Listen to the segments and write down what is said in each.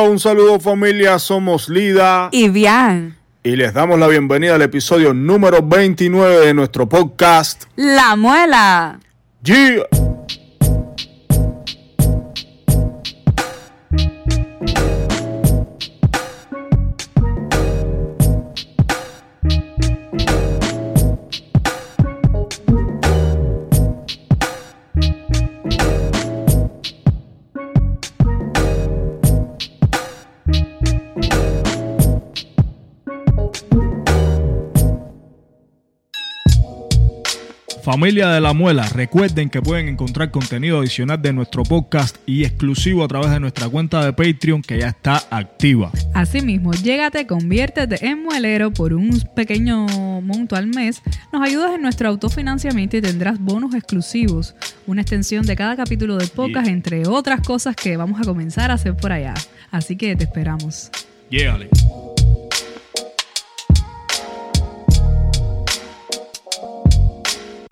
un saludo familia, somos Lida y Bian. Y les damos la bienvenida al episodio número 29 de nuestro podcast La Muela. Yeah. Familia de la Muela, recuerden que pueden encontrar contenido adicional de nuestro podcast y exclusivo a través de nuestra cuenta de Patreon que ya está activa. Asimismo, llégate, conviértete en muelero por un pequeño monto al mes, nos ayudas en nuestro autofinanciamiento y tendrás bonos exclusivos, una extensión de cada capítulo del podcast, entre otras cosas que vamos a comenzar a hacer por allá. Así que te esperamos. Llégale.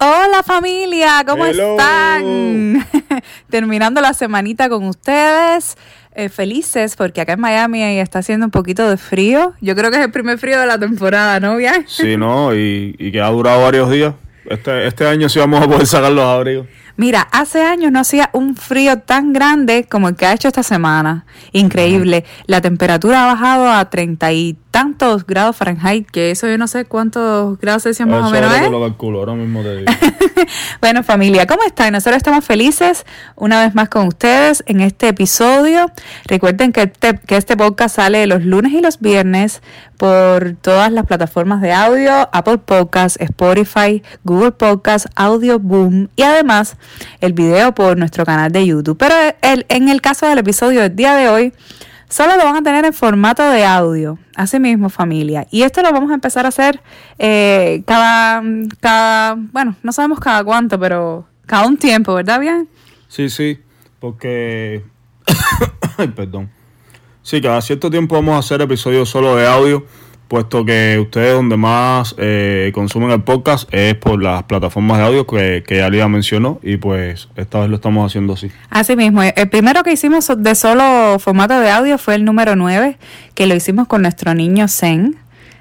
Hola familia, ¿cómo están? Terminando la semanita con ustedes. Eh, felices porque acá en Miami está haciendo un poquito de frío. Yo creo que es el primer frío de la temporada, ¿no, bien? Sí, no, y, y que ha durado varios días. Este, este año sí vamos a poder sacar los abrigos. Mira, hace años no hacía un frío tan grande como el que ha hecho esta semana. Increíble. La temperatura ha bajado a treinta y tantos grados Fahrenheit, que eso yo no sé cuántos grados Celsius más o menos es. Lo calculo, ahora mismo te digo. bueno, familia, ¿cómo están? Nosotros estamos felices una vez más con ustedes en este episodio. Recuerden que este, que este podcast sale los lunes y los viernes por todas las plataformas de audio, Apple Podcasts, Spotify, Google Podcasts, Audio Boom y además el video por nuestro canal de YouTube. Pero el, en el caso del episodio del día de hoy, solo lo van a tener en formato de audio. Así mismo, familia. Y esto lo vamos a empezar a hacer eh, cada, cada, bueno, no sabemos cada cuánto, pero cada un tiempo, ¿verdad, bien? Sí, sí, porque... Ay, perdón. Sí, cada cierto tiempo vamos a hacer episodios solo de audio puesto que ustedes donde más eh, consumen el podcast es por las plataformas de audio que, que ya mencionó y pues esta vez lo estamos haciendo así. Así mismo, el primero que hicimos de solo formato de audio fue el número 9, que lo hicimos con nuestro niño Zen.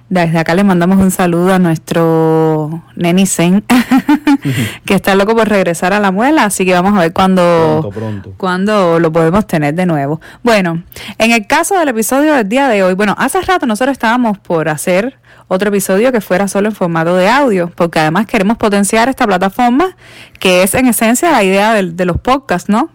Desde acá le mandamos un saludo a nuestro neni Zen, que está loco por regresar a la muela, así que vamos a ver cuándo, cuándo lo podemos tener de nuevo. Bueno, en el caso del episodio del día de hoy, bueno, hace rato nosotros estábamos por hacer otro episodio que fuera solo en formato de audio, porque además queremos potenciar esta plataforma, que es en esencia la idea de, de los podcasts, ¿no?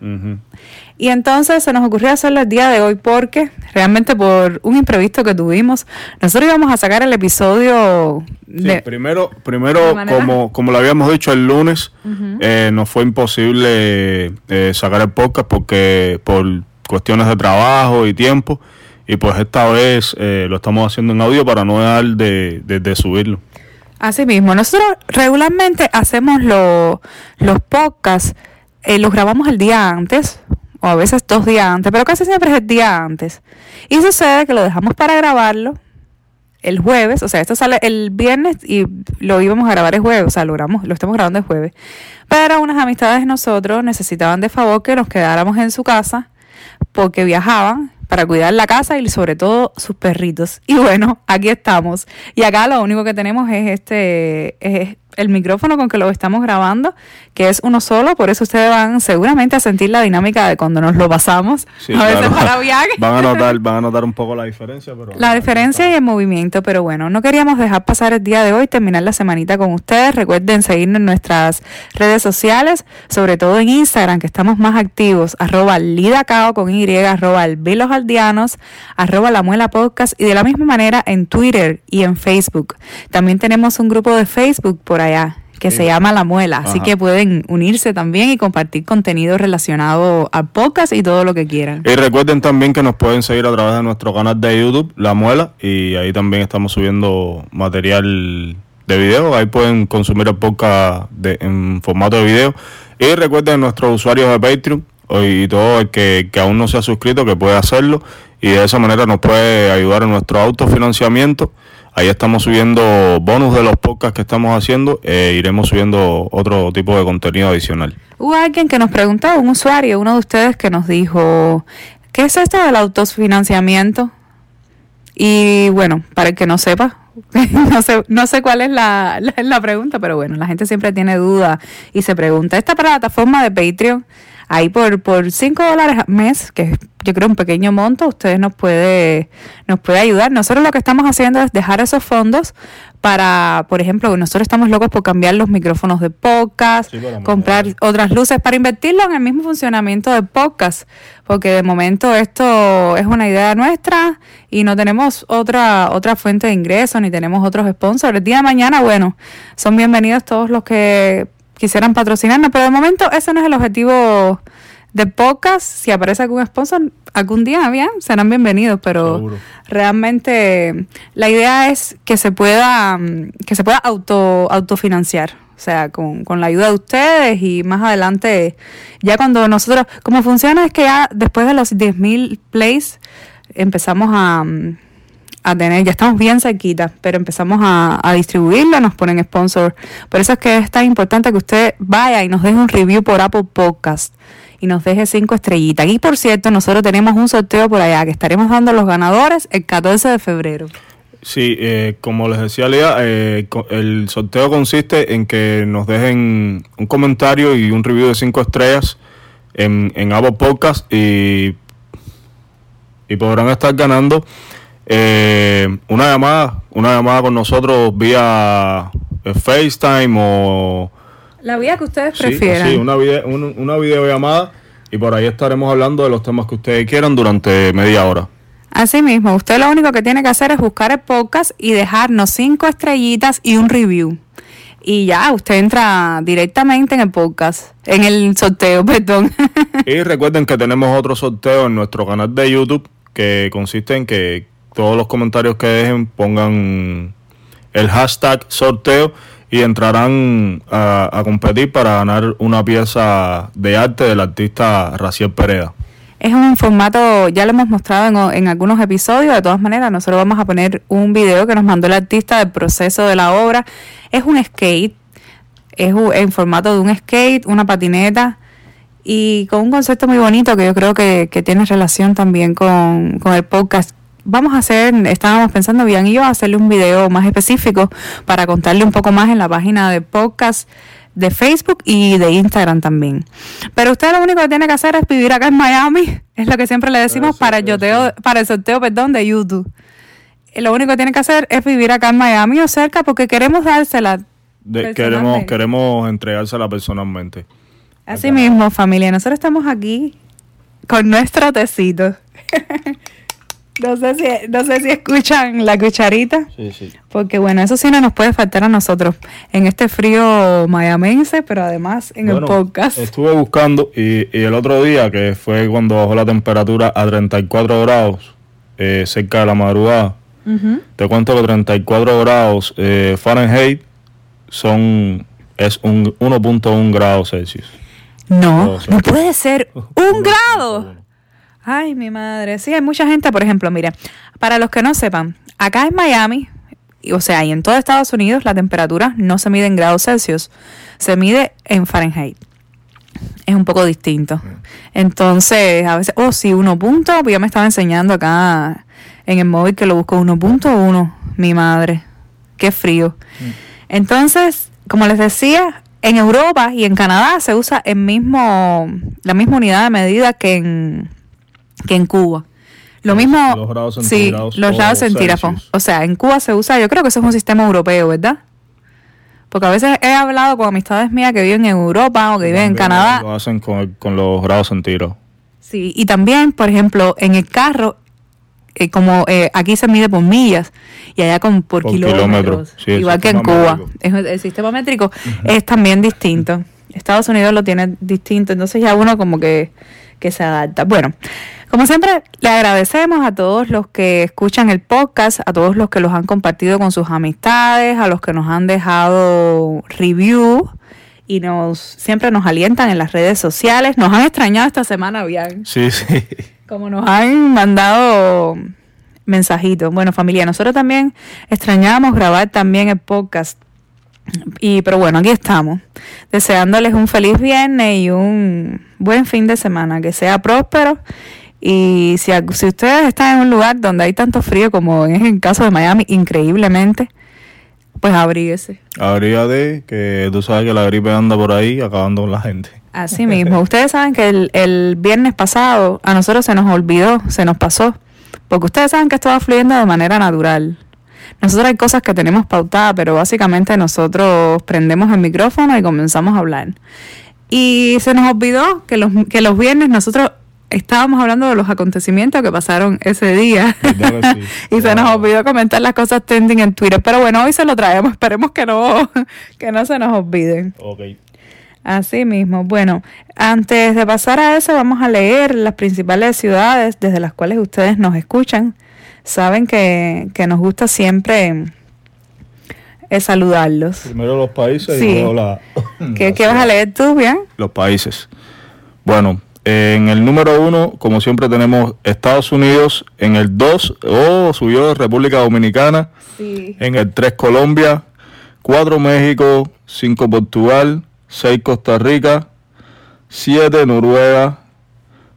Y entonces se nos ocurrió hacerlo el día de hoy porque realmente por un imprevisto que tuvimos, nosotros íbamos a sacar el episodio... De, primero, primero como, como lo habíamos dicho el lunes, eh, nos fue imposible eh, sacar el podcast porque por cuestiones de trabajo y tiempo, y pues esta vez eh, lo estamos haciendo en audio para no dejar de, de, subirlo. Así mismo, nosotros regularmente hacemos los podcasts, los grabamos el día antes, o a veces dos días antes, pero casi siempre es el día antes. Y sucede que lo dejamos para grabarlo el jueves, o sea, esto sale el viernes y lo íbamos a grabar el jueves, o sea, lo, estamos grabando el jueves. Pero unas amistades de nosotros necesitaban de favor que nos quedáramos en su casa porque viajaban para cuidar la casa y sobre todo sus perritos. Y bueno, aquí estamos. Y acá lo único que tenemos es este es el micrófono con que lo estamos grabando, que es uno solo, por eso ustedes van seguramente a sentir la dinámica de cuando nos lo pasamos. a veces para viaje. Van a notar, van a notar un poco la diferencia, pero la diferencia y el movimiento, pero bueno, no queríamos dejar pasar el día de hoy, terminar la semanita con ustedes. Recuerden seguirnos en nuestras redes sociales, sobre todo en Instagram, que estamos más activos, arroba lidacao con Y, arroba aldianos, arroba la muela podcast y de la misma manera en Twitter y en Facebook. También tenemos un grupo de Facebook por allá que se llama La Muela, así que pueden unirse también y compartir contenido relacionado a podcast y todo lo que quieran. Y recuerden también que nos pueden seguir a través de nuestro canal de YouTube, La Muela, y ahí también estamos subiendo material de video, ahí pueden consumir el podcast de, en formato de video. Y recuerden nuestros usuarios de Patreon y todo el que, que aún no se ha suscrito que puede hacerlo. Y de esa manera nos puede ayudar en nuestro autofinanciamiento Ahí estamos subiendo bonus de los podcasts que estamos haciendo e iremos subiendo otro tipo de contenido adicional. Hubo alguien que nos preguntó, un usuario, uno de ustedes que nos dijo ¿qué es esto del autofinanciamiento? Y bueno, para el que no sepa, no sé, no sé cuál es la, la pregunta, pero bueno, la gente siempre tiene dudas y se pregunta, esta plataforma de Patreon Ahí por, por 5 dólares al mes, que yo creo un pequeño monto, ustedes nos puede, nos puede ayudar. Nosotros lo que estamos haciendo es dejar esos fondos para, por ejemplo, nosotros estamos locos por cambiar los micrófonos de podcast, comprar otras luces para invertirlo en el mismo funcionamiento de podcast, porque de momento esto es una idea nuestra y no tenemos otra otra fuente de ingresos ni tenemos otros sponsors. El día de mañana, bueno, son bienvenidos todos los que quisieran patrocinarnos, pero de momento ese no es el objetivo de podcast. Si aparece algún sponsor, algún día bien, serán bienvenidos, pero realmente la idea es que se pueda, que se pueda auto, autofinanciar. O sea, con, con la ayuda de ustedes y más adelante, ya cuando nosotros, como funciona es que ya después de los 10.000 plays empezamos a, a tener, ya estamos bien cerquita, pero empezamos a, a, distribuirlo, nos ponen sponsor. Por eso es que es tan importante que usted vaya y nos deje un review por Apple Podcast y nos deje cinco estrellitas. Y por cierto, nosotros tenemos un sorteo por allá que estaremos dando a los ganadores el 14 de febrero. Sí, eh, como les decía Lía, eh, el sorteo consiste en que nos dejen un comentario y un review de cinco estrellas en, en Apple Podcast y, y podrán estar ganando eh, una llamada, una llamada con nosotros vía eh, FaceTime o la vía que ustedes prefieran. Sí, una, video, una videollamada y por ahí estaremos hablando de los temas que ustedes quieran durante media hora. Así mismo, usted lo único que tiene que hacer es buscar el podcast y dejarnos cinco estrellitas y un review. Y ya, usted entra directamente en el podcast, en el sorteo, perdón. Y recuerden que tenemos otro sorteo en nuestro canal de YouTube que consiste en que todos los comentarios que dejen pongan el hashtag sorteo y entrarán a, a, competir para ganar una pieza de arte del artista Raciel Pereda. Es un formato, ya lo hemos mostrado en, en, algunos episodios, de todas maneras nosotros vamos a poner un video que nos mandó el artista del proceso de la obra. Es un skate, es un, en formato de un skate, una patineta y con un concepto muy bonito que yo creo que, que tiene relación también con, con el podcast vamos a hacer, estábamos pensando bien y yo hacerle un video más específico para contarle un poco más en la página de podcast de Facebook y de Instagram también. Pero usted lo único que tiene que hacer es vivir acá en Miami, es lo que siempre le decimos para el, yoteo, para el sorteo perdón, de YouTube. Lo único que tiene que hacer es vivir acá en Miami o cerca porque queremos dársela. De, queremos, queremos entregársela personalmente. Así acá. mismo, familia. Nosotros estamos aquí con nuestro tecito. No sé si, no sé si escuchan la cucharita. Sí, sí. Porque bueno, eso sí no nos puede faltar a nosotros en este frío mayamense, pero además en bueno, el podcast. Estuve buscando y, y, el otro día, que fue cuando bajó la temperatura a 34 grados, eh, cerca de la madrugada, uh -huh. te cuento que 34 grados eh, Fahrenheit son es un 1.1 grados Celsius. No, no puede ser un grado. Ay, mi madre. Sí, hay mucha gente, por ejemplo, mire, para los que no sepan, acá en Miami, o sea, y en todo Estados Unidos, la temperatura no se mide en grados Celsius, se mide en Fahrenheit. Es un poco distinto. Entonces, a veces, oh, sí, uno punto, ya me estaba enseñando acá en el móvil que lo busco 1.1, mi madre. Qué frío. Entonces, como les decía, en Europa y en Canadá se usa el mismo, la misma unidad de medida que en, que en Cuba. Lo mismo, los grados sí, los grados centígrados. O sea, en Cuba se usa, yo creo que eso es un sistema europeo, ¿verdad? Porque a veces he hablado con amistades mías que viven en Europa o que viven en Canadá. Lo hacen con, con los grados centígrados. Sí, y también, por ejemplo, en el carro, eh, como eh, aquí se mide por millas y allá con por, por kilómetros, kilómetro. sí, igual que en Cuba. Es, el sistema métrico uh -huh. es también distinto. Estados Unidos lo tiene distinto, entonces ya uno como que, que se adapta. Bueno, como siempre, le agradecemos a todos los que escuchan el podcast, a todos los que los han compartido con sus amistades, a los que nos han dejado review y nos siempre nos alientan en las redes sociales. Nos han extrañado esta semana, bien. Sí, sí. Como nos han mandado mensajitos. Bueno, familia, nosotros también extrañamos grabar también el podcast. Y pero bueno, aquí estamos, deseándoles un feliz viernes y un buen fin de semana, que sea próspero Y si, si ustedes están en un lugar donde hay tanto frío como es el caso de Miami, increíblemente, pues abríguese. Habría de que tú sabes que la gripe anda por ahí acabando con la gente. Así mismo. Ustedes saben que el, el viernes pasado a nosotros se nos olvidó, se nos pasó, porque ustedes saben que esto va fluyendo de manera natural. Nosotros hay cosas que tenemos pautadas, pero básicamente nosotros prendemos el micrófono y comenzamos a hablar. Y se nos olvidó que los, que los viernes nosotros estábamos hablando de los acontecimientos que pasaron ese día. Y se nos olvidó comentar las cosas trending en Twitter. Pero bueno, hoy se lo traemos. Esperemos que no, que no se nos olviden. Ok. Así mismo. Bueno, antes de pasar a eso, vamos a leer las principales ciudades desde las cuales ustedes nos escuchan. Saben que, que nos gusta siempre eh, saludarlos. Primero los países Sí. y luego la... ¿Qué, la qué vas a leer tú, bien? Los países. Bueno, en el número uno, como siempre, tenemos Estados Unidos. En el 2, oh, subió República Dominicana. Sí. En el 3, Colombia. 4, México. 5, Portugal. 6, Costa Rica. 7, Noruega.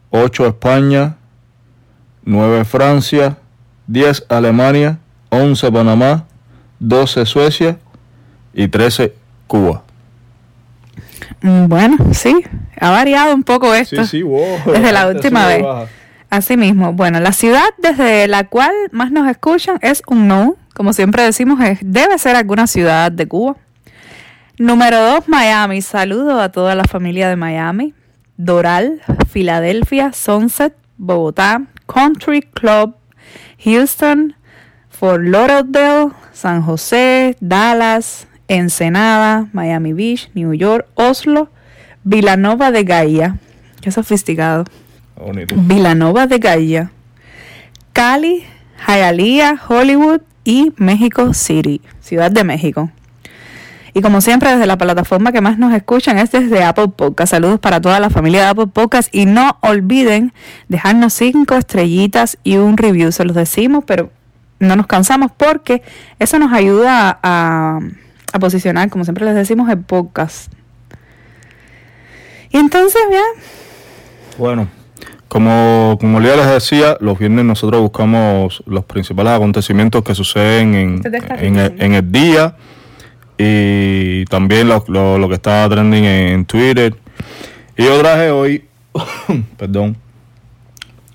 8, España. 9, Francia. 10, Alemania. 11, Panamá. 12, Suecia. Y 13, Cuba. Mm, Bueno, sí, ha variado un poco esto. Sí, sí, wow. Desde la última vez. baja. Así mismo. Bueno, la ciudad desde la cual más nos escuchan es un no. Como siempre decimos, es, debe ser alguna ciudad de Cuba. Número dos, Miami. Saludo a toda la familia de Miami. Doral, Filadelfia, Sunset, Bogotá, Country Club, Houston, Fort Lauderdale, San José, Dallas, Ensenada, Miami Beach, New York, Oslo, Villanova de Gaia. Qué sofisticado. Bonito. Villanova de Gaia, Cali, Hialeah, Hollywood y México City, Ciudad de México. Y como siempre, desde la plataforma que más nos escuchan es desde Apple Podcast. Saludos para toda la familia de Apple Podcast. Y no olviden dejarnos cinco estrellitas y un review. Se los decimos, pero no nos cansamos porque eso nos ayuda a, a posicionar, como siempre les decimos, el podcast. Y entonces, ya, Bueno, como, como ya les decía, los viernes nosotros buscamos los principales acontecimientos que suceden en, Se te está en, el, en el día y también lo, lo- lo que está trending en Twitter. Y yo traje hoy, perdón,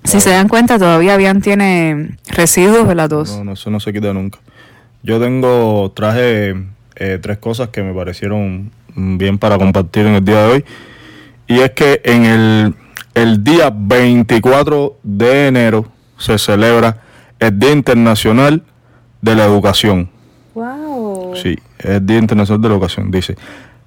Si se dan cuenta, todavía bien tiene residuos de la tos. no, no, eso no se quita nunca. Yo tengo, traje eh, tres cosas que me parecieron bien para compartir en el día de hoy. Y es que en el, el día 24 de enero se celebra el Día Internacional de la Educación. Wow. Sí, el Día Internacional de la Educación. Dice,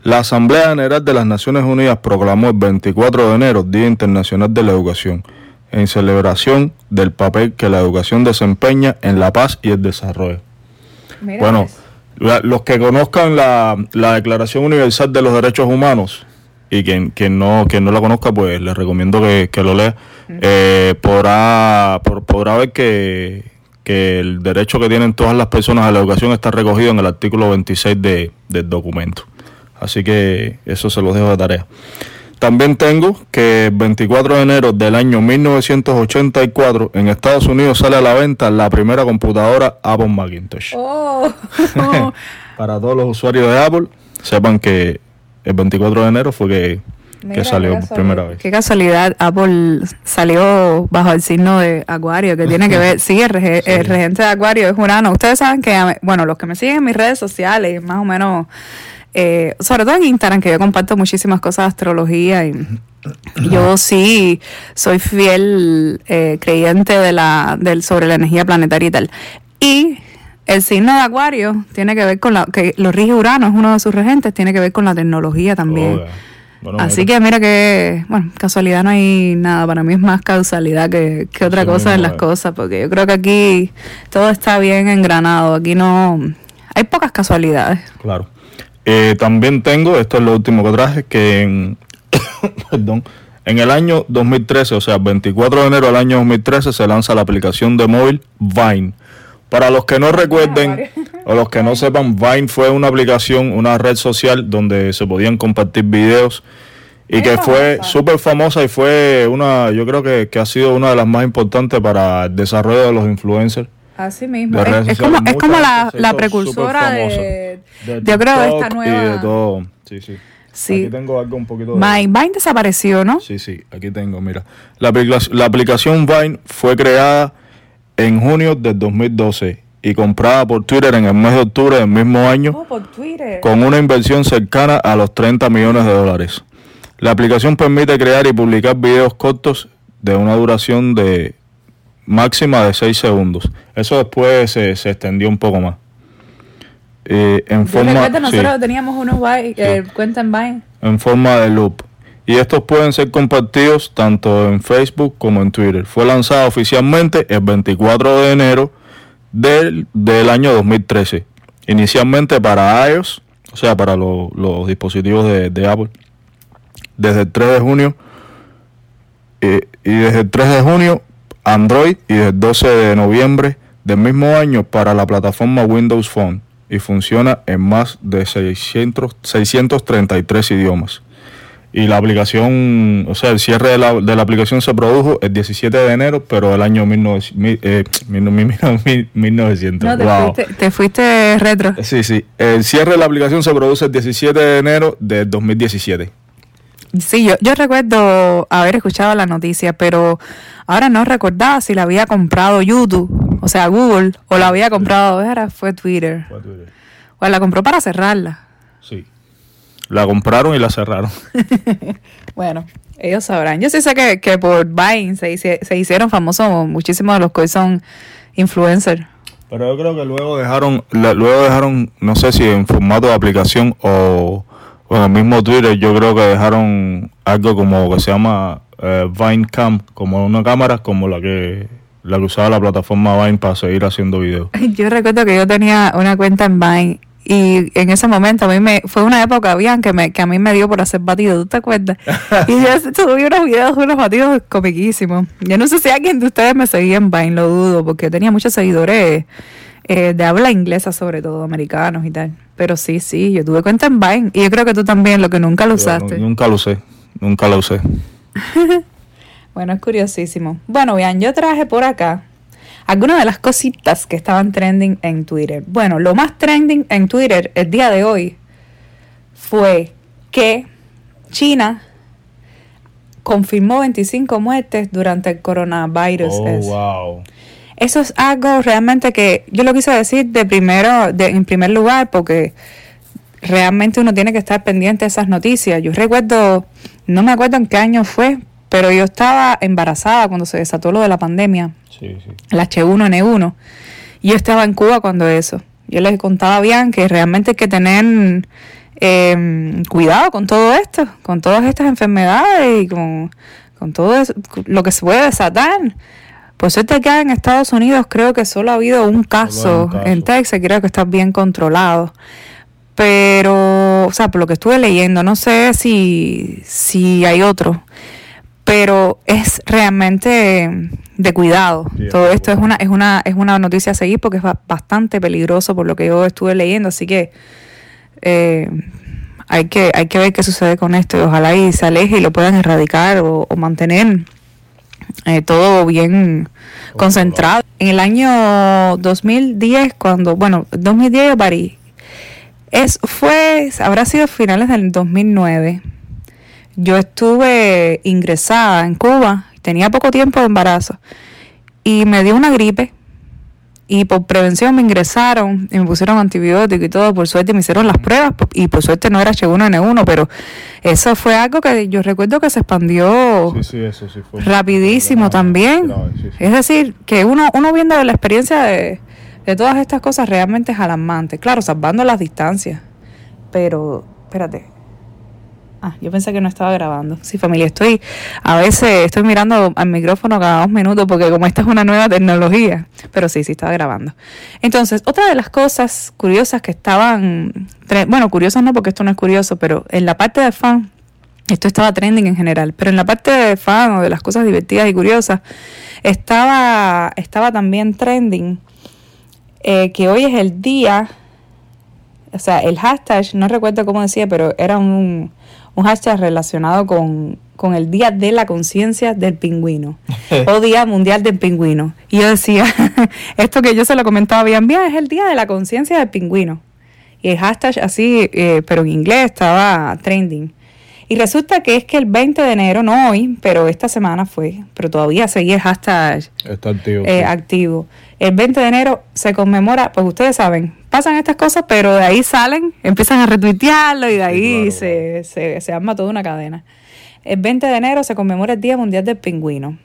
la Asamblea General de las Naciones Unidas proclamó el 24 de enero Día Internacional de la Educación, en celebración del papel que la educación desempeña en la paz y el desarrollo. Bueno, la- los que conozcan la, la Declaración Universal de los Derechos Humanos y quien, quien no quien no la conozca, pues les recomiendo que, que lo lea, eh, podrá, por- podrá ver que, que el derecho que tienen todas las personas a la educación está recogido en el artículo 26 de, del documento. Así que eso se los dejo de tarea. También tengo que el 24 de enero del año 1984 en Estados Unidos sale a la venta la primera computadora Apple Macintosh. Oh. Para todos los usuarios de Apple, sepan que el 24 de enero fue que, que salió por casualidad. primera vez. Qué casualidad, Apple salió bajo el signo de Acuario, que tiene que ver, sí, el, rege- el regente de Acuario es Urano. Ustedes saben que, bueno, los que me siguen en mis redes sociales, más o menos, eh, sobre todo en Instagram, que yo comparto muchísimas cosas de astrología y yo sí soy fiel eh, creyente de la, del, sobre la energía planetaria y tal. Y el signo de Acuario tiene que ver con la, que lo rige Urano, es uno de sus regentes, tiene que ver con la tecnología también. Bueno, Así mira, que mira que, bueno, casualidad no hay nada, para mí es más causalidad que, que otra cosa en las cosas, porque yo creo que aquí todo está bien engranado, aquí no, hay pocas casualidades. Claro. Eh, también tengo, esto es lo último que traje, que en, perdón, en el año 2013, o sea, 24 de enero del año 2013, se lanza la aplicación de móvil Vine. Para los que no recuerden o los que no sepan, Vine fue una aplicación, una red social donde se podían compartir videos y que fue súper famosa y fue una, yo creo que, que ha sido una de las más importantes para el desarrollo de los influencers. Así mismo. Es, como, es como la, la precursora de, De yo creo de esta nueva. Y de todo. Sí, sí. Sí. Aquí tengo algo un poquito de... Vine, Vine desapareció, ¿no? Sí, sí, aquí tengo, mira. La, la aplicación Vine fue creada en junio del 2012 y comprada por Twitter en el mes de octubre del mismo año Oh, por Twitter. con una inversión cercana a los 30 millones de dólares. La aplicación permite crear y publicar videos cortos de una duración de máxima de 6 segundos. Eso después se, se extendió un poco más. Eh, en forma, recuerdo, sí nosotros teníamos unos Vine, eh, cuenta en Vine. en forma de loop. Y estos pueden ser compartidos tanto en Facebook como en Twitter. Fue lanzado oficialmente el 24 de enero del, del año 2013. Inicialmente para iOS, o sea, para lo- los dispositivos de, de Apple. Desde el 3 de junio. eh, y desde el 3 de junio Android y desde el 12 de noviembre del mismo año para la plataforma Windows Phone y funciona en más de 600, 633 idiomas. Y la aplicación, o sea, el cierre de la, de la aplicación se produjo el 17 de enero, pero del año 1900, mil- eh, mil- mil- mil- 1900. No, te, wow. fuiste, te fuiste retro. Sí, sí. El cierre de la aplicación se produce el 17 de enero de 2017. Sí, yo, yo recuerdo haber escuchado la noticia, pero ahora no recordaba si la había comprado YouTube, o sea, Google, o la había comprado, era, fue Twitter. O la compró para cerrarla. Sí. La compraron y la cerraron. Bueno, ellos sabrán. Yo sí sé que, que por Vine se, hice- se hicieron famosos muchísimos de los que hoy son influencers. Pero yo creo que luego dejaron, la- luego dejaron, no sé si en formato de aplicación o, o en el mismo Twitter, yo creo que dejaron algo como que se llama eh, Vine Cam, como una cámara como la que la que usaba la plataforma Vine para seguir haciendo videos. Yo recuerdo que yo tenía una cuenta en Vine y en ese momento a mí me fue una época bien que me que a mí me dio por hacer batidos, ¿tú te acuerdas? y yo subí unos videos, unos batidos comiquísimos. Yo no sé si alguien de ustedes me seguía en Vine, lo dudo, porque tenía muchos seguidores eh, de habla inglesa sobre todo, americanos y tal. Pero sí, sí, yo tuve cuenta en Vine y yo creo que tú también, lo que nunca lo usaste. nunca lo usé, nunca lo usé. Bueno, es curiosísimo. Bueno, bien, yo traje por acá algunas de las cositas que estaban trending en Twitter. Bueno, lo más trending en Twitter el día de hoy fue que China confirmó 25 muertes durante el coronavirus. Oh, wow. Eso es algo realmente que yo lo quise decir de primero, de, en primer lugar, porque realmente uno tiene que estar pendiente de esas noticias. Yo recuerdo, no me acuerdo en qué año fue, pero yo estaba embarazada cuando se desató lo de la pandemia, Sí, sí. el H1N1. Y yo estaba en Cuba cuando eso. Yo les contaba bien que realmente hay que tener eh, cuidado con todo esto, con todas estas enfermedades y con, con todo eso, lo que se puede desatar. Por suerte acá en Estados Unidos creo que solo ha habido un caso, un caso. en Texas, creo que está bien controlado. Pero, o sea, por lo que estuve leyendo, no sé si, si hay otro, pero es realmente de cuidado. Todo es esto es una, es una, es una noticia a seguir porque es ba- bastante peligroso por lo que yo estuve leyendo, así que eh, hay que, hay que ver qué sucede con esto y ojalá y se aleje y lo puedan erradicar o, o mantener eh, todo bien concentrado. En el año 2010, cuando, bueno, 2010 yo parí, es, fue, habrá sido finales del 2009. Yo estuve ingresada en Cuba, tenía poco tiempo de embarazo y me dio una gripe y por prevención me ingresaron y me pusieron antibiótico y todo, por suerte me hicieron las pruebas y por suerte no era H1N1, pero eso fue algo que yo recuerdo que se expandió Sí, sí, eso sí fue. rapidísimo grave, también. grave. Es decir, que uno, uno viendo la experiencia de, de todas estas cosas realmente es alarmante. Claro, salvando las distancias. Pero, espérate. Ah, yo pensé que no estaba grabando. Sí, familia, estoy, a veces estoy mirando al micrófono cada dos minutos porque como esta es una nueva tecnología. Pero sí, sí estaba grabando. Entonces, otra de las cosas curiosas que estaban, bueno, curiosas no porque esto no es curioso, pero en la parte de fan, esto estaba trending en general, pero en la parte de fan o de las cosas divertidas y curiosas, estaba, estaba también trending eh, que hoy es el día, o sea, el hashtag, no recuerdo cómo decía, pero era un, un hashtag relacionado con, con el Día de la Conciencia del Pingüino o Día Mundial del Pingüino. Y yo decía, esto que yo se lo comentaba bien bien, es el Día de la Conciencia del Pingüino. Y el hashtag así, eh, pero en inglés estaba trending. Y resulta que es que el 20 de enero, no hoy, pero esta semana fue, pero todavía seguía el hashtag Está activo. eh, sí. activo. El 20 de enero se conmemora, pues ustedes saben, pasan estas cosas, pero de ahí salen, empiezan a retuitearlo y de ahí claro, se, se, se arma toda una cadena. El 20 de enero se conmemora el Día Mundial del Pingüino.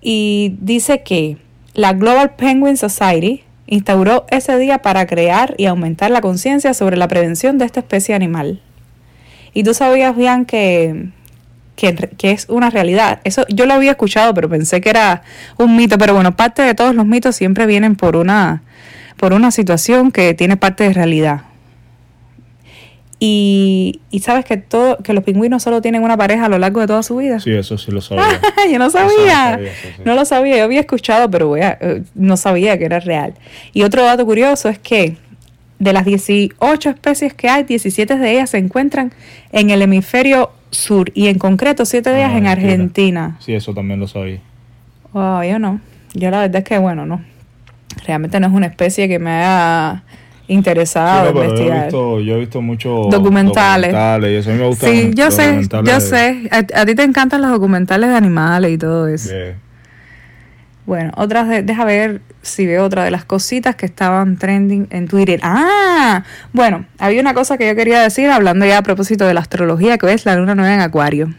Y dice que la Global Penguin Society instauró ese día para crear y aumentar la conciencia sobre la prevención de esta especie animal. Y tú sabías, bien que, que, que es una realidad. Eso yo lo había escuchado, pero pensé que era un mito. Pero bueno, parte de todos los mitos siempre vienen por una, por una situación que tiene parte de realidad. Y, y sabes que todo, que los pingüinos solo tienen una pareja a lo largo de toda su vida. Sí, eso sí lo sabía. yo no sabía. sabía, eso sí. No lo sabía. Yo había escuchado, pero eh, no sabía que era real. Y otro dato curioso es que de las 18 especies que hay, 17 de ellas se encuentran en el hemisferio sur y en concreto 7 de ellas Ah, en Argentina. Argentina. Sí, eso también lo sabía. Wow, yo no. Yo la verdad es que, bueno, no. Realmente no es una especie que me haya Sí, interesado no, pero yo he investigar. visto, yo he visto muchos Documentales. documentales y eso a mí me gusta. Sí, yo sé, yo sé. A, a ti te encantan los documentales de animales y todo eso. Bueno, otras de, deja ver si veo otra de las cositas que estaban trending en Twitter. Ah, bueno, había una cosa que yo quería decir hablando ya a propósito de la astrología, que es la luna nueva en Acuario.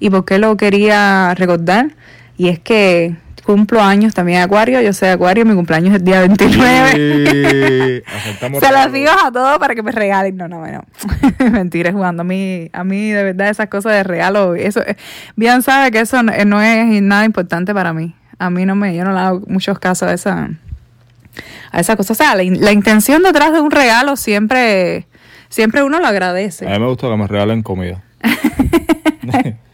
¿Y por qué lo quería recordar? Y es que cumplo años también Acuario, yo soy Acuario, mi cumpleaños es el día 29. Aceptamos Se los regalo. digo a todos para que me regalen. No, no, no. Mentira, jugando. A mí, a mí, de verdad, esas cosas de regalo, eso, eh, bien sabe que eso no, eh, no es nada importante para mí. A mí no me, yo no le hago muchos casos a esa, a esa cosa. O sea, la, la intención detrás de un regalo siempre, siempre uno lo agradece. A mí me gusta que me regalen comida.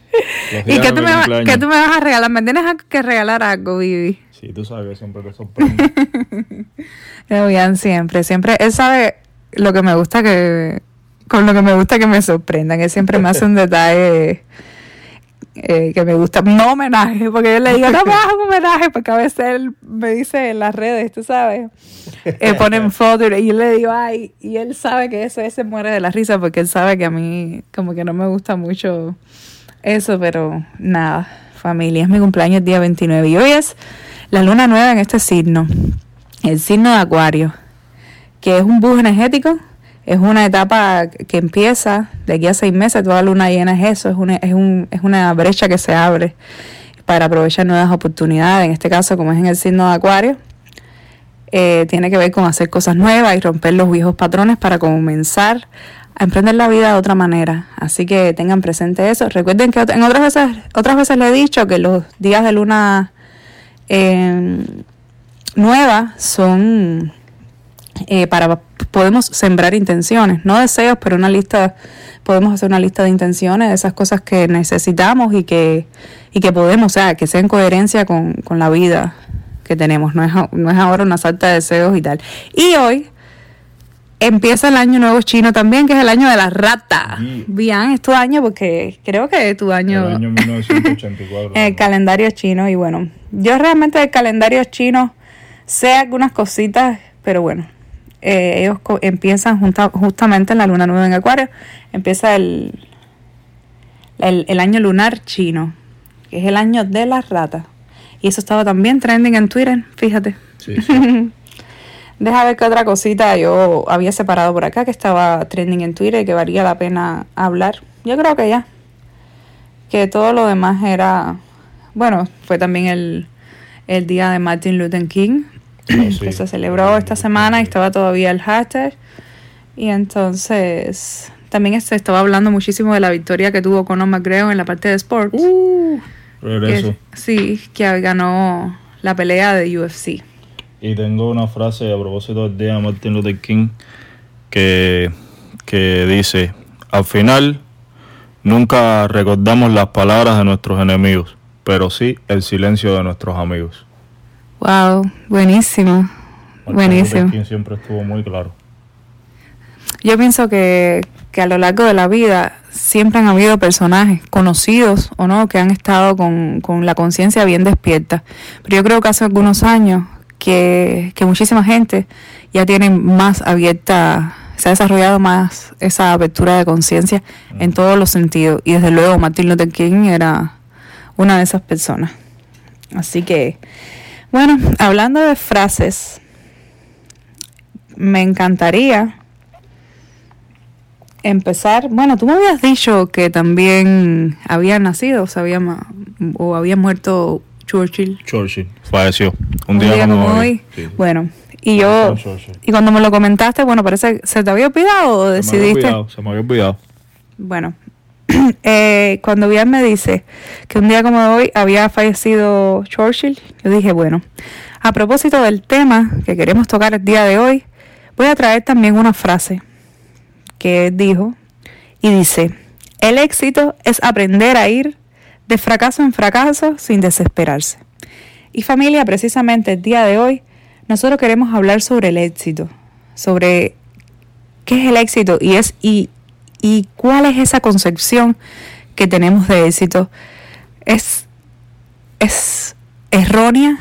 ¿Y qué tú, me, va- qué tú me vas a regalar? ¿Me tienes que regalar algo, Vivi? Sí, tú sabes siempre te sorprende. Pero bien, siempre, siempre. Él sabe lo que me gusta que. Con lo que me gusta que me sorprendan. Él siempre me hace un detalle eh, que me gusta. No homenaje, porque yo le digo, no me hagas un homenaje, porque a veces él me dice en las redes, tú sabes. Eh, ponen fotos y yo le digo, ay, y él sabe que eso, él se muere de la risa, porque él sabe que a mí, como que no me gusta mucho eso, pero nada, familia, es mi cumpleaños día 29 y hoy es la luna nueva en este signo, el signo de Acuario, que es un bus energético, es una etapa que empieza de aquí a seis meses, toda luna llena es eso, es una, es, un, es una brecha que se abre para aprovechar nuevas oportunidades, en este caso como es en el signo de Acuario. eh, tiene que ver con hacer cosas nuevas y romper los viejos patrones para comenzar a emprender la vida de otra manera. Así que tengan presente eso. Recuerden que en otras veces, otras veces le he dicho que los días de luna eh, nueva son eh, para podemos sembrar intenciones, no deseos, pero una lista, podemos hacer una lista de intenciones de esas cosas que necesitamos y que, y que podemos, o sea, que sea en coherencia con, con la vida que tenemos, no es, no es ahora una salta de deseos y tal. Y hoy empieza el año nuevo chino también, que es el año de la rata. Yeah. Bien, es tu año porque creo que es tu año, El año 1984. en el calendario chino y bueno, yo realmente del calendario chino sé algunas cositas, pero bueno, eh, ellos co- empiezan junta- justamente en la luna nueva en Acuario, empieza el, el, el año lunar chino, que es el año de la rata. Y eso estaba también trending en Twitter, fíjate. Sí, sí. Deja ver qué otra cosita yo había separado por acá que estaba trending en Twitter y que valía la pena hablar. Yo creo que ya. Que todo lo demás era. Bueno, fue también el, el día de Martin Luther King, Ah, sí. que se celebró esta semana y estaba todavía el hashtag. Y entonces también se estaba hablando muchísimo de la victoria que tuvo Conor McGregor en la parte de sports. Regreso. Que- sí, que ganó la pelea de UFC. Y tengo una frase a propósito del día de Martin Luther King que, que dice, al final nunca recordamos las palabras de nuestros enemigos, pero sí el silencio de nuestros amigos. Wow, buenísimo. Martin Buenísimo. Luther King siempre estuvo muy claro. Yo pienso que, que a lo largo de la vida siempre han habido personajes conocidos o no que han estado con, con la conciencia bien despierta. Pero yo creo que hace algunos años que, que muchísima gente ya tiene más abierta, se ha desarrollado más esa apertura de conciencia en todos los sentidos. Y desde luego Martin Luther King era una de esas personas. Así que, bueno, hablando de frases, me encantaría empezar. Bueno, tú me habías dicho que también había nacido, o, sea, había, o había muerto Churchill. Churchill falleció un, día, como hoy. Sí. Bueno, y yo, Churchill. y cuando me lo comentaste, bueno, parece que se te había olvidado o Se me había decidiste. olvidado, se me había olvidado. Bueno, eh, cuando bien me dice que un día como hoy había fallecido Churchill, yo dije, bueno, a propósito del tema que queremos tocar el día de hoy, voy a traer también una frase que dijo y dice, el éxito es aprender a ir de fracaso en fracaso sin desesperarse. Y familia, precisamente el día de hoy, nosotros queremos hablar sobre el éxito, sobre qué es el éxito y es y, y cuál es esa concepción que tenemos de éxito. ¿Es, es errónea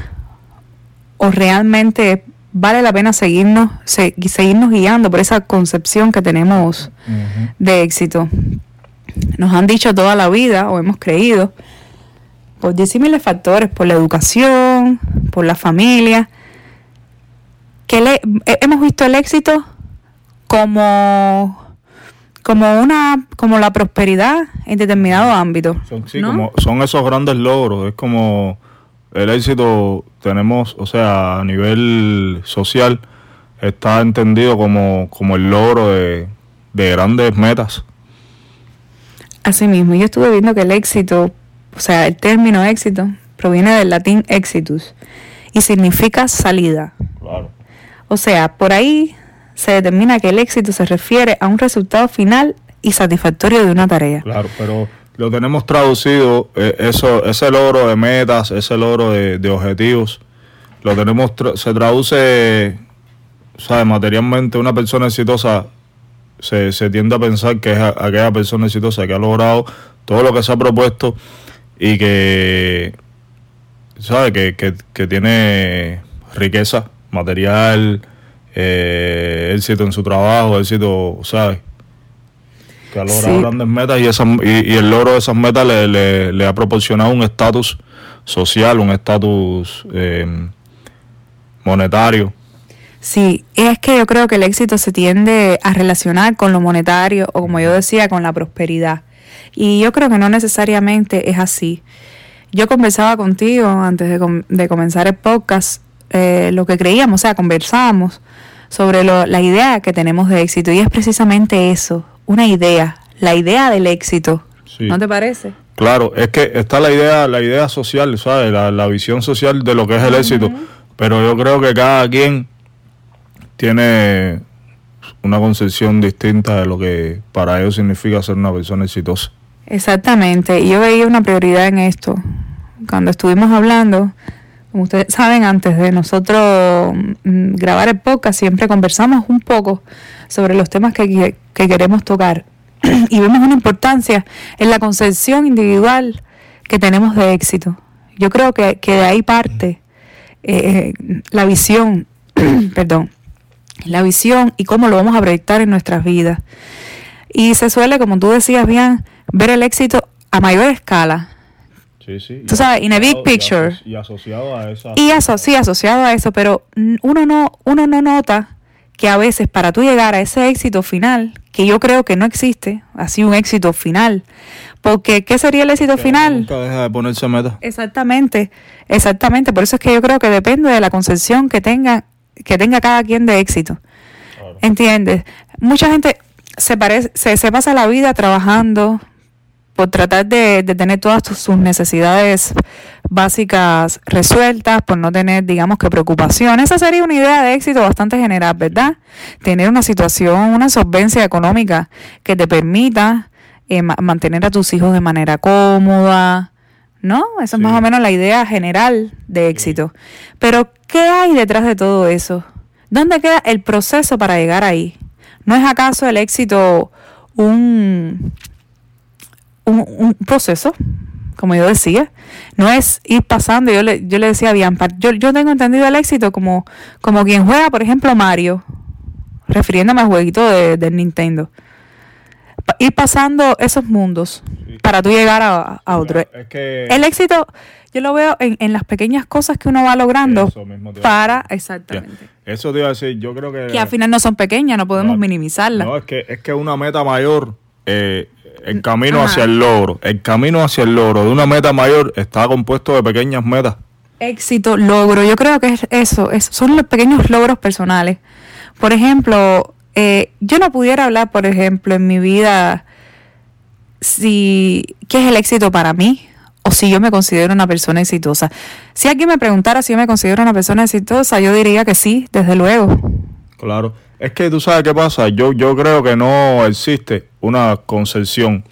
o realmente vale la pena seguirnos, se- seguirnos guiando por esa concepción que tenemos de éxito? Nos han dicho toda la vida o hemos creído por disímiles factores, por la educación, por la familia, que le- he- hemos visto el éxito como como una como la prosperidad en determinado ámbito Son, sí, ¿no? como, son esos grandes logros. Es como el éxito tenemos, o sea, a nivel social, está entendido como, como el logro de, de grandes metas. Así mismo, yo estuve viendo que el éxito, o sea, el término éxito proviene del latín exitus y significa salida. Claro. O sea, por ahí se determina que el éxito se refiere a un resultado final y satisfactorio de una tarea. Claro, pero lo tenemos traducido, eh, eso, ese logro de metas, ese logro de, de objetivos, lo tenemos, tra- se traduce, ¿sabes? Materialmente, una persona exitosa se, se tiende a pensar que es a- aquella persona exitosa que ha logrado todo lo que se ha propuesto y que, ¿sabe? Que, que, que tiene riqueza material, eh, éxito en su trabajo, éxito, ¿sabes? que ha logrado Sí. grandes metas y, esas, y, y el logro de esas metas le, le- le ha proporcionado un estatus social, un estatus eh, monetario. Sí, es que yo creo que el éxito se tiende a relacionar con lo monetario o como yo decía, con la prosperidad. Y yo creo que no necesariamente es así. Yo conversaba contigo antes de, com- de comenzar el podcast eh, lo que creíamos, o sea, conversábamos sobre lo- la idea que tenemos de éxito y es precisamente eso, una idea, la idea del éxito. Sí. ¿No te parece? Claro, es que está la idea, la idea social, ¿sabes? La, la visión social de lo que es el éxito. Pero yo creo que cada quien tiene una concepción distinta de lo que para ellos significa ser una persona exitosa. Exactamente, yo veía una prioridad en esto. Cuando estuvimos hablando, como ustedes saben, antes de nosotros mm, grabar el podcast, siempre conversamos un poco sobre los temas que, que- que queremos tocar. y vemos una importancia en la concepción individual que tenemos de éxito. Yo creo que, que de ahí parte eh, la visión, perdón, la visión y cómo lo vamos a proyectar en nuestras vidas. Y se suele, como tú decías bien, ver el éxito a mayor escala. Sí, sí. Tú sabes, in a big picture. Y asociado a esa... Y eso, sí, asociado a eso, pero uno no, uno no nota que a veces para tú llegar a ese éxito final, que yo creo que no existe, así un éxito final, porque ¿qué sería el éxito final? Nunca deja de ponerse meta. Exactamente, exactamente, por eso es que yo creo que depende de la concepción que tenga, que tenga cada quien de éxito. Claro. ¿Entiendes? Mucha gente se, parece, se, se pasa la vida trabajando por tratar de, de tener todas tus- sus necesidades básicas resueltas, por no tener, digamos que preocupaciones. Esa sería una idea de éxito bastante general, ¿verdad? Tener una situación, una solvencia económica que te permita eh, ma- mantener a tus hijos de manera cómoda, ¿no? Esa Sí. es más o menos la idea general de éxito. Pero, ¿qué hay detrás de todo eso? ¿Dónde queda el proceso para llegar ahí? ¿No es acaso el éxito un, un, un proceso, como yo decía. No es ir pasando. Yo le, yo le decía a Bianca, yo, yo tengo entendido el éxito como, como quien juega, por ejemplo, Mario, refiriéndome al jueguito de, del Nintendo. Ir pasando esos mundos Sí. para tú llegar a, a otro. Es que El éxito, yo lo veo en, en las pequeñas cosas que uno va logrando para, exactamente. Eso te iba a decir, yo creo que... Que al final no son pequeñas, no podemos No, minimizarlas. No, es que, es que una meta mayor, eh, el camino Ajá. hacia el logro, el camino hacia el logro de una meta mayor está compuesto de pequeñas metas. Éxito, logro, yo creo que es eso, es, son los pequeños logros personales. Por ejemplo, eh, yo no pudiera hablar, por ejemplo, en mi vida, si qué es el éxito para mí o si yo me considero una persona exitosa. Si alguien me preguntara si yo me considero una persona exitosa, yo diría que sí, desde luego. Claro. Es que tú sabes qué pasa. Yo, yo creo que no existe una concepción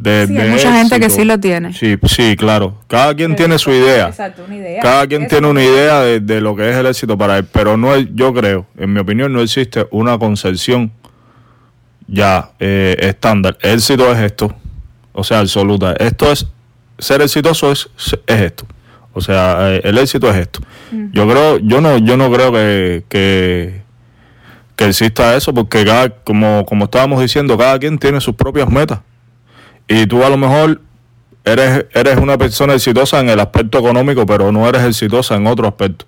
de. Sí, de hay mucha gente que sí lo tiene. Sí, sí, claro. Cada quien tiene su idea. Exacto, una idea. Cada quien Eso tiene una idea de, de lo que es el éxito para él, pero no es, yo creo, en mi opinión, no existe una concepción ya eh, estándar. Éxito es esto, o sea, absoluta. Esto es, ser exitoso es, es esto, o sea, eh, el éxito es esto. Yo creo, yo no, yo no creo que, que, que exista eso, porque cada, como, como estábamos diciendo, cada quien tiene sus propias metas. Y tú a lo mejor eres, eres una persona exitosa en el aspecto económico, pero no eres exitosa en otro aspecto.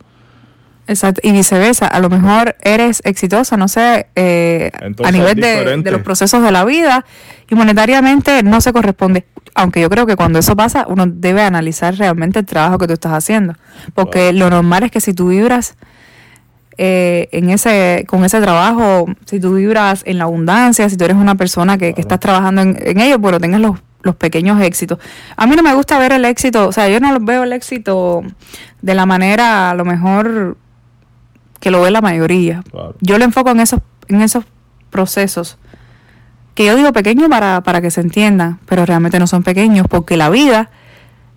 Exacto, y viceversa. A lo mejor eres exitosa, no sé, eh, Entonces a nivel de, de los procesos de la vida y monetariamente no se corresponde. Aunque yo creo que cuando eso pasa, uno debe analizar realmente el trabajo que tú estás haciendo. Porque lo normal es que si tú vibras eh, en ese, con ese trabajo, si tú vibras en la abundancia, si tú eres una persona que, que estás trabajando en, en ello, bueno, tengas los, los pequeños éxitos. A mí no me gusta ver el éxito, o sea, yo no veo el éxito de la manera, a lo mejor, que lo ve la mayoría. Claro. Yo lo enfoco en esos, en esos procesos, que yo digo pequeños para, para que se entiendan, pero realmente no son pequeños, porque la vida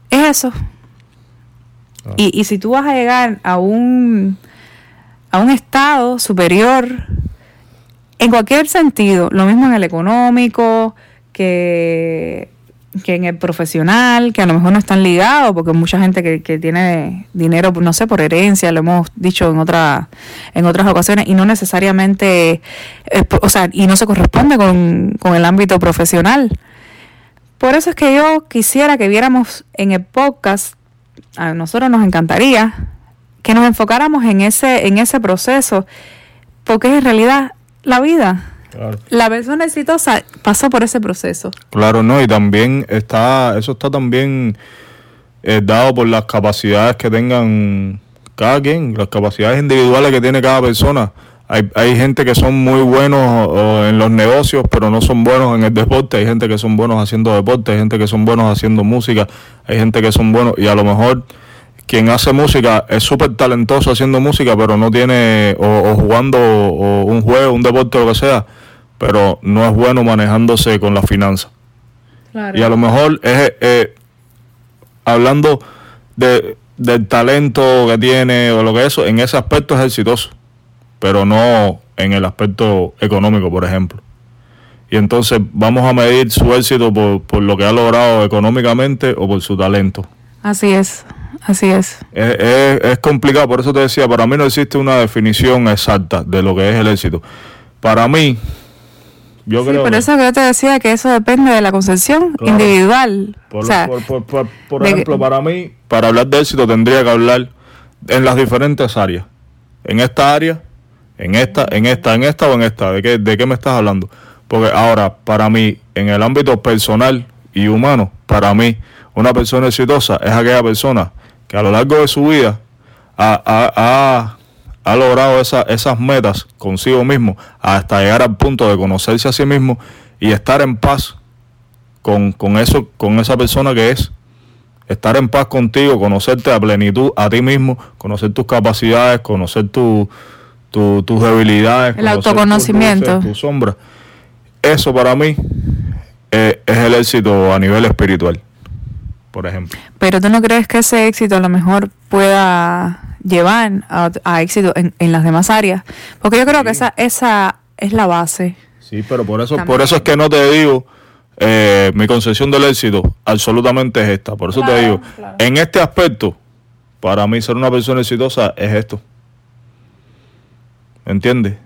es eso. Y, y si tú vas a llegar a un, a un estado superior, en cualquier sentido, lo mismo en el económico, que, que en el profesional, que a lo mejor no están ligados, porque mucha gente que, que tiene dinero, no sé, por herencia, lo hemos dicho en, otra, en otras ocasiones, y no necesariamente, o sea, y no se corresponde con, con el ámbito profesional. Por eso es que yo quisiera que viéramos en el podcast, a nosotros nos encantaría que nos enfocáramos en ese, en ese proceso, porque es en realidad la vida. Claro. La persona exitosa pasó por ese proceso. Claro, no, y también está, eso está también eh, dado por las capacidades que tengan cada quien, las capacidades individuales que tiene cada persona. Hay, hay gente que son muy buenos o, en los negocios, pero no son buenos en el deporte. Hay gente que son buenos haciendo deporte, hay gente que son buenos haciendo música, hay gente que son buenos, y a lo mejor quien hace música es súper talentoso haciendo música, pero no tiene, o, o jugando o un juego, un deporte, lo que sea, pero no es bueno manejándose con las finanzas. Y a lo mejor es eh, hablando de, del talento que tiene o lo que eso, en ese aspecto es exitoso, pero no en el aspecto económico, por ejemplo. Y entonces vamos a medir su éxito por, por lo que ha logrado económicamente o por su talento. Así es, así es. Es, es- es complicado, por eso te decía, para mí no existe una definición exacta de lo que es el éxito. Para mí, yo sí, creo por que- eso que yo te decía que eso depende de la concepción Claro. individual. Por, o sea, por- por- por- ejemplo, para mí, para hablar de éxito tendría que hablar en las diferentes áreas. En esta área, en esta, en esta, en esta o en esta. ¿De qué, de qué me estás hablando? Porque ahora, para mí, en el ámbito personal y humano, para mí, una persona exitosa es aquella persona que a lo largo de su vida ha, ha- ha- ha logrado esa- esas metas consigo mismo hasta llegar al punto de conocerse a sí mismo y estar en paz con, con eso, con esa persona que es. Estar en paz contigo, conocerte a plenitud a ti mismo, conocer tus capacidades, conocer tu, tu- tus debilidades, El autoconocimiento. luces, tus sombras. Eso para mí eh, es el éxito a nivel espiritual, por ejemplo. pero tú no crees que ese éxito a lo mejor pueda llevar a, a éxito en, en las demás áreas. Porque yo creo que esa, esa es la base. Sí, pero por eso, También. por eso es que no te digo eh, mi concepción del éxito absolutamente es esta. Por eso te digo, claro. en este aspecto, para mí ser una persona exitosa es esto. ¿Me entiendes?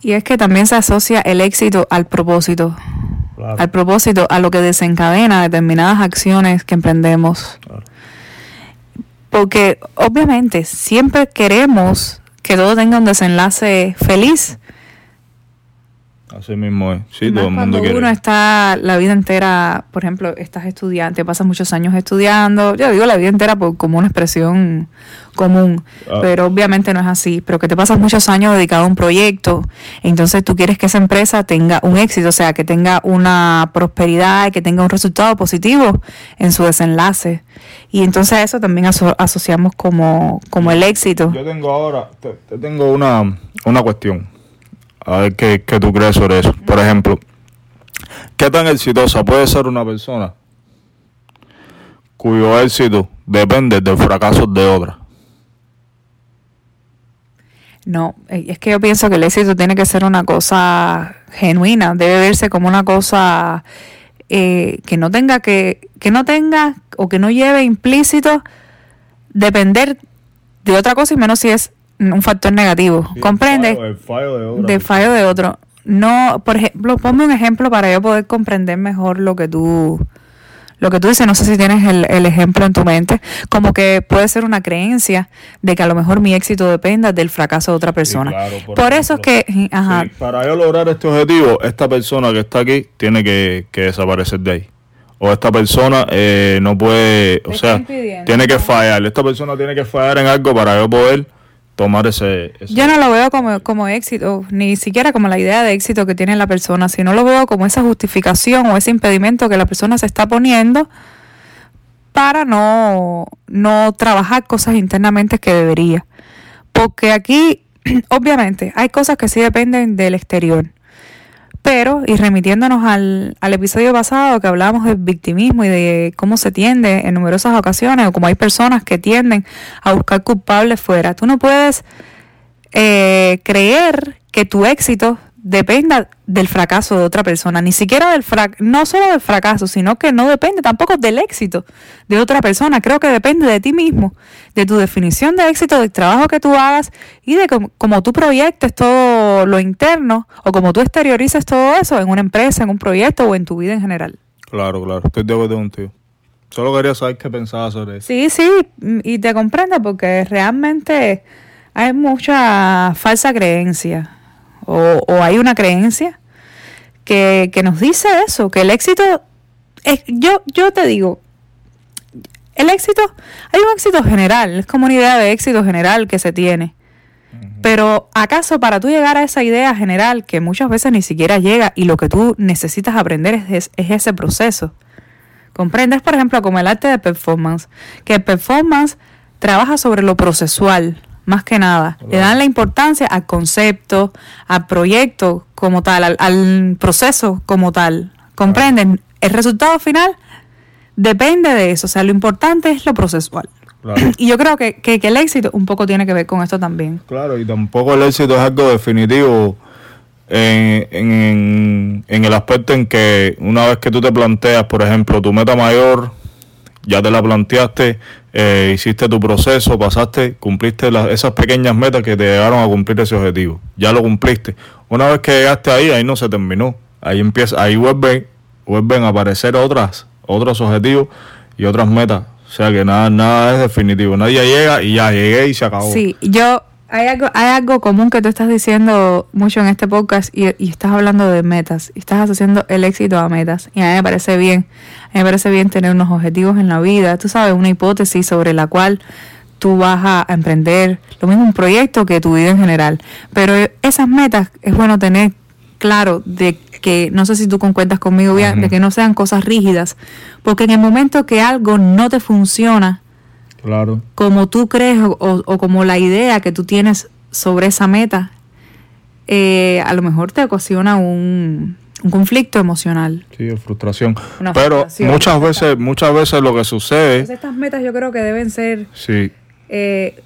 Y es que también se asocia el éxito al propósito. Al propósito, a lo que desencadena determinadas acciones que emprendemos. Claro. Porque obviamente siempre queremos que todo tenga un desenlace feliz. Así mismo es. Sí, Y todo el mundo cuando quiere. uno está la vida entera, por ejemplo, estás estudiante, pasas muchos años estudiando, yo digo la vida entera por, como una expresión común, Ah. pero obviamente no es así, pero que te pasas muchos años dedicado a un proyecto, entonces tú quieres que esa empresa tenga un éxito, o sea, que tenga una prosperidad, que tenga un resultado positivo en su desenlace. Y entonces a eso también aso- asociamos como, como el éxito. Yo tengo ahora, te, te tengo una, una cuestión. A ver qué, qué tú crees sobre eso. Por ejemplo, ¿qué tan exitosa puede ser una persona cuyo éxito depende del fracaso de otra? No, eh, es que yo pienso que el éxito tiene que ser una cosa genuina, debe verse como una cosa eh, que no tenga que, que no tenga o que no lleve implícito depender de otra cosa y menos si es un factor negativo. ¿Comprende? El fallo de otra. de fallo de otro. No, por ejemplo, ponme un ejemplo para yo poder comprender mejor lo que tú lo que tú dices, no sé si tienes el, el ejemplo en tu mente, como que puede ser una creencia de que a lo mejor mi éxito dependa del fracaso de otra persona. claro, por por eso es que, ajá, Sí, para yo lograr este objetivo, esta persona que está aquí tiene que, que desaparecer de ahí. O esta persona eh, no puede, o sea, tiene que fallar. Esta persona tiene que fallar en algo para yo poder tomar ese... yo no lo veo como, como éxito, ni siquiera como la idea de éxito que tiene la persona, sino lo veo como esa justificación o ese impedimento que la persona se está poniendo para no, no trabajar cosas internamente que debería. Porque aquí, obviamente, hay cosas que sí dependen del exterior. Pero, y remitiéndonos al, al episodio pasado que hablábamos del victimismo y de cómo se tiende en numerosas ocasiones, o como hay personas que tienden a buscar culpables fuera, tú no puedes eh, creer que tu éxito dependa del fracaso de otra persona, ni siquiera del frac no solo del fracaso, sino que no depende tampoco del éxito de otra persona, creo que depende de ti mismo, de tu definición de éxito, del trabajo que tú hagas y de cómo, cómo tú proyectes todo lo interno o cómo tú exteriorices todo eso en una empresa, en un proyecto o en tu vida en general. Claro, claro, estoy de acuerdo contigo. Solo quería saber qué pensabas sobre eso. Sí, sí, y te comprendo porque realmente hay mucha falsa creencia o, o hay una creencia que, que nos dice eso, que el éxito, es, yo, yo te digo, el éxito, hay un éxito general, es como una idea de éxito general que se tiene. Pero ¿acaso para tú llegar a esa idea general que muchas veces ni siquiera llega y lo que tú necesitas aprender es, es- es ese proceso? ¿Comprendes, por ejemplo, como el arte de performance? Que el performance trabaja sobre lo procesual, más que nada. Le dan la importancia al concepto, al proyecto como tal, al, al proceso como tal. ¿Comprenden? El resultado final depende de eso. O sea, lo importante es lo procesual. Claro. Y yo creo que, que, que el éxito un poco tiene que ver con esto también. Claro, y tampoco el éxito es algo definitivo en, en- en el aspecto en que una vez que tú te planteas, por ejemplo, tu meta mayor, ya te la planteaste, eh, hiciste tu proceso, pasaste, cumpliste las- esas pequeñas metas que te llegaron a cumplir ese objetivo. Ya lo cumpliste. Una vez que llegaste ahí, ahí no se terminó. Ahí empieza, ahí vuelven, vuelven a aparecer otras, otros objetivos y otras metas. O sea que nada, nada es definitivo. Nadie llega y ya llegué y se acabó. Sí, yo hay algo, hay algo común que tú estás diciendo mucho en este podcast y, y estás hablando de metas y estás asociando el éxito a metas y a mí me parece bien, a mí me parece bien tener unos objetivos en la vida, tú sabes, una hipótesis sobre la cual tú vas a emprender lo mismo un proyecto que tu vida en general, pero esas metas es bueno tener claro de que no sé si tú concuerdas conmigo bien, Ujú. de que no sean cosas rígidas, porque en el momento que algo no te funciona, Claro. como tú crees o, o- o como la idea que tú tienes sobre esa meta, eh, a lo mejor te ocasiona un, un conflicto emocional. Sí, frustración. Una Pero frustración. muchas veces, muchas veces lo que sucede, Entonces estas metas yo creo que deben ser sí, eh,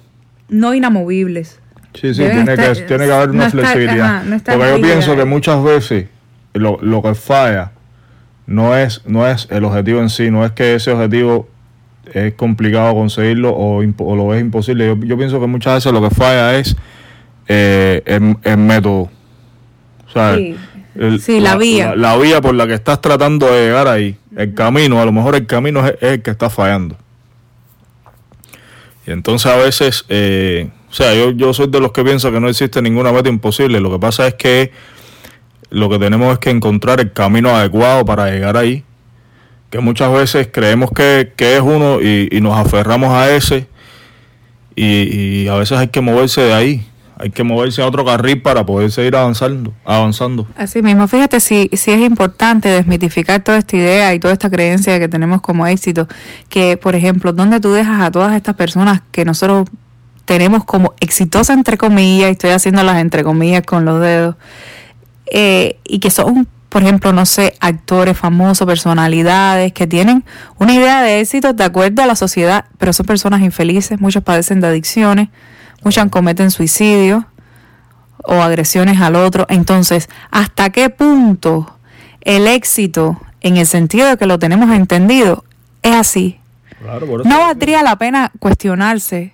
no inamovibles. sí, sí, Deben tiene que, tiene que haber no una estar- flexibilidad. ajá, no estar Porque yo pienso que muchas veces lo, lo que falla no es, no es el objetivo en sí, no es que ese objetivo es complicado conseguirlo o, o lo es imposible. Yo, yo pienso que muchas veces lo que falla es eh, el, el método. O sea, Sí. el- Sí, la vía. La, la vía por la que estás tratando de llegar ahí. El camino, a lo mejor el camino es, es el que está fallando. Y entonces a veces, eh, o sea, yo, yo soy de los que pienso que no existe ninguna meta imposible. Lo que pasa es que lo que tenemos es que encontrar el camino adecuado para llegar ahí. Que muchas veces creemos que, que es uno y, y nos aferramos a ese. Y, a veces hay que moverse de ahí. Hay que moverse a otro carril para poder seguir avanzando. avanzando. Así mismo, fíjate si, si es importante desmitificar toda esta idea y toda esta creencia que tenemos como éxito, que por ejemplo, ¿dónde tú dejas a todas estas personas que nosotros tenemos como exitosas entre comillas, y estoy haciendo las entre comillas con los dedos, eh, y que son, por ejemplo, no sé, actores famosos, personalidades que tienen una idea de éxito de acuerdo a la sociedad, pero son personas infelices, muchos padecen de adicciones, muchas cometen suicidio o agresiones al otro. Entonces, ¿hasta qué punto el éxito, en el sentido de que lo tenemos entendido, es así? Claro, No valdría la pena cuestionarse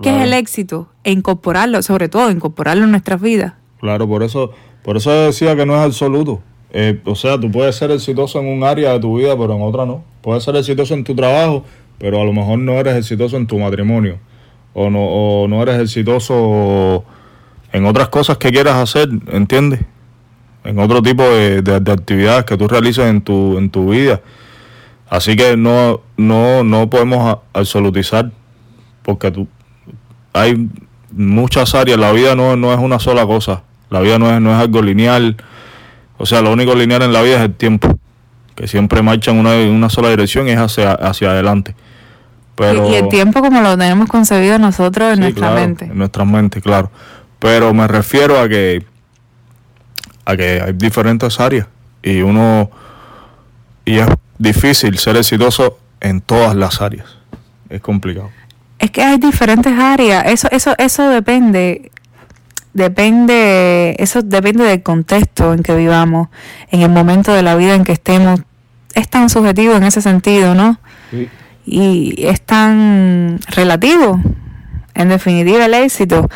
qué es el éxito e incorporarlo, sobre todo incorporarlo en nuestras vidas. Claro, por eso, por eso decía que no es absoluto. Eh, o sea, tú puedes ser exitoso en un área de tu vida, pero en otra no. Puedes ser exitoso en tu trabajo, pero a lo mejor no eres exitoso en tu matrimonio. O no, o no eres exitoso en otras cosas que quieras hacer, ¿entiendes? En otro tipo de, de- de actividades que tú realices en tu, en tu vida. Así que no, no, no podemos absolutizar, porque tú, hay muchas áreas, la vida no, no es una sola cosa, la vida no es, no es algo lineal, o sea, lo único lineal en la vida es el tiempo, que siempre marcha en una, en una sola dirección y es hacia, hacia adelante. Pero, y, el tiempo como lo tenemos concebido nosotros en Sí, nuestra claro, mente. En nuestras mentes, claro. Pero me refiero a que a que hay diferentes áreas y uno y es difícil ser exitoso en todas las áreas. Es complicado. Es que hay diferentes áreas, eso, eso, eso depende, depende, eso depende del contexto en que vivamos, en el momento de la vida en que estemos. Es tan subjetivo en ese sentido, ¿no? Y es tan relativo, en definitiva, el éxito,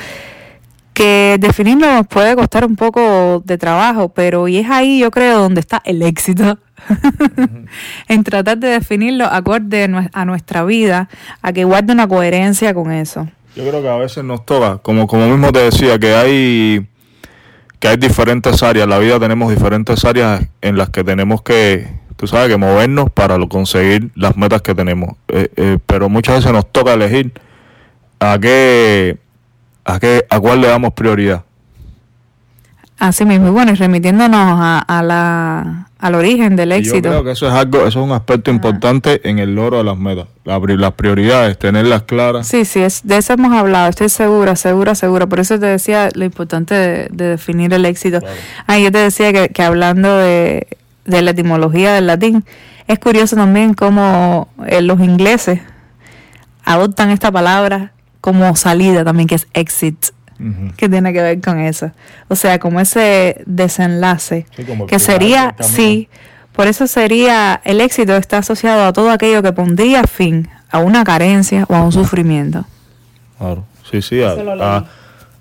que definirlo nos puede costar un poco de trabajo, pero y es ahí yo creo donde está el éxito. en tratar de definirlo acorde a nue- a nuestra vida, a que guarde una coherencia con eso. Yo creo que a veces nos toca, como, como mismo te decía, que hay que hay diferentes áreas. En la vida tenemos diferentes áreas en las que tenemos que, tú sabes, que movernos para conseguir las metas que tenemos. Eh, eh, pero muchas veces nos toca elegir a qué, a qué, a cuál le damos prioridad. Así mismo, y bueno, y remitiéndonos a, a la, al origen del Y éxito. Yo creo que eso es algo, eso es un aspecto importante en el logro de las metas. La las prioridades, tenerlas claras. Sí, sí, es, de eso hemos hablado, estoy segura, segura, segura. Por eso te decía lo importante de, de definir el éxito. Claro. Ah, yo te decía que, que hablando de, de la etimología del latín, es curioso también cómo eh, los ingleses adoptan esta palabra como salida también, que es exit, Que tiene que ver con eso. O sea, como ese desenlace, Sí, como el que final sería, sí, por eso sería, el éxito está asociado a todo aquello que pondría fin a una carencia o a un sufrimiento. Claro, sí, sí. a- a-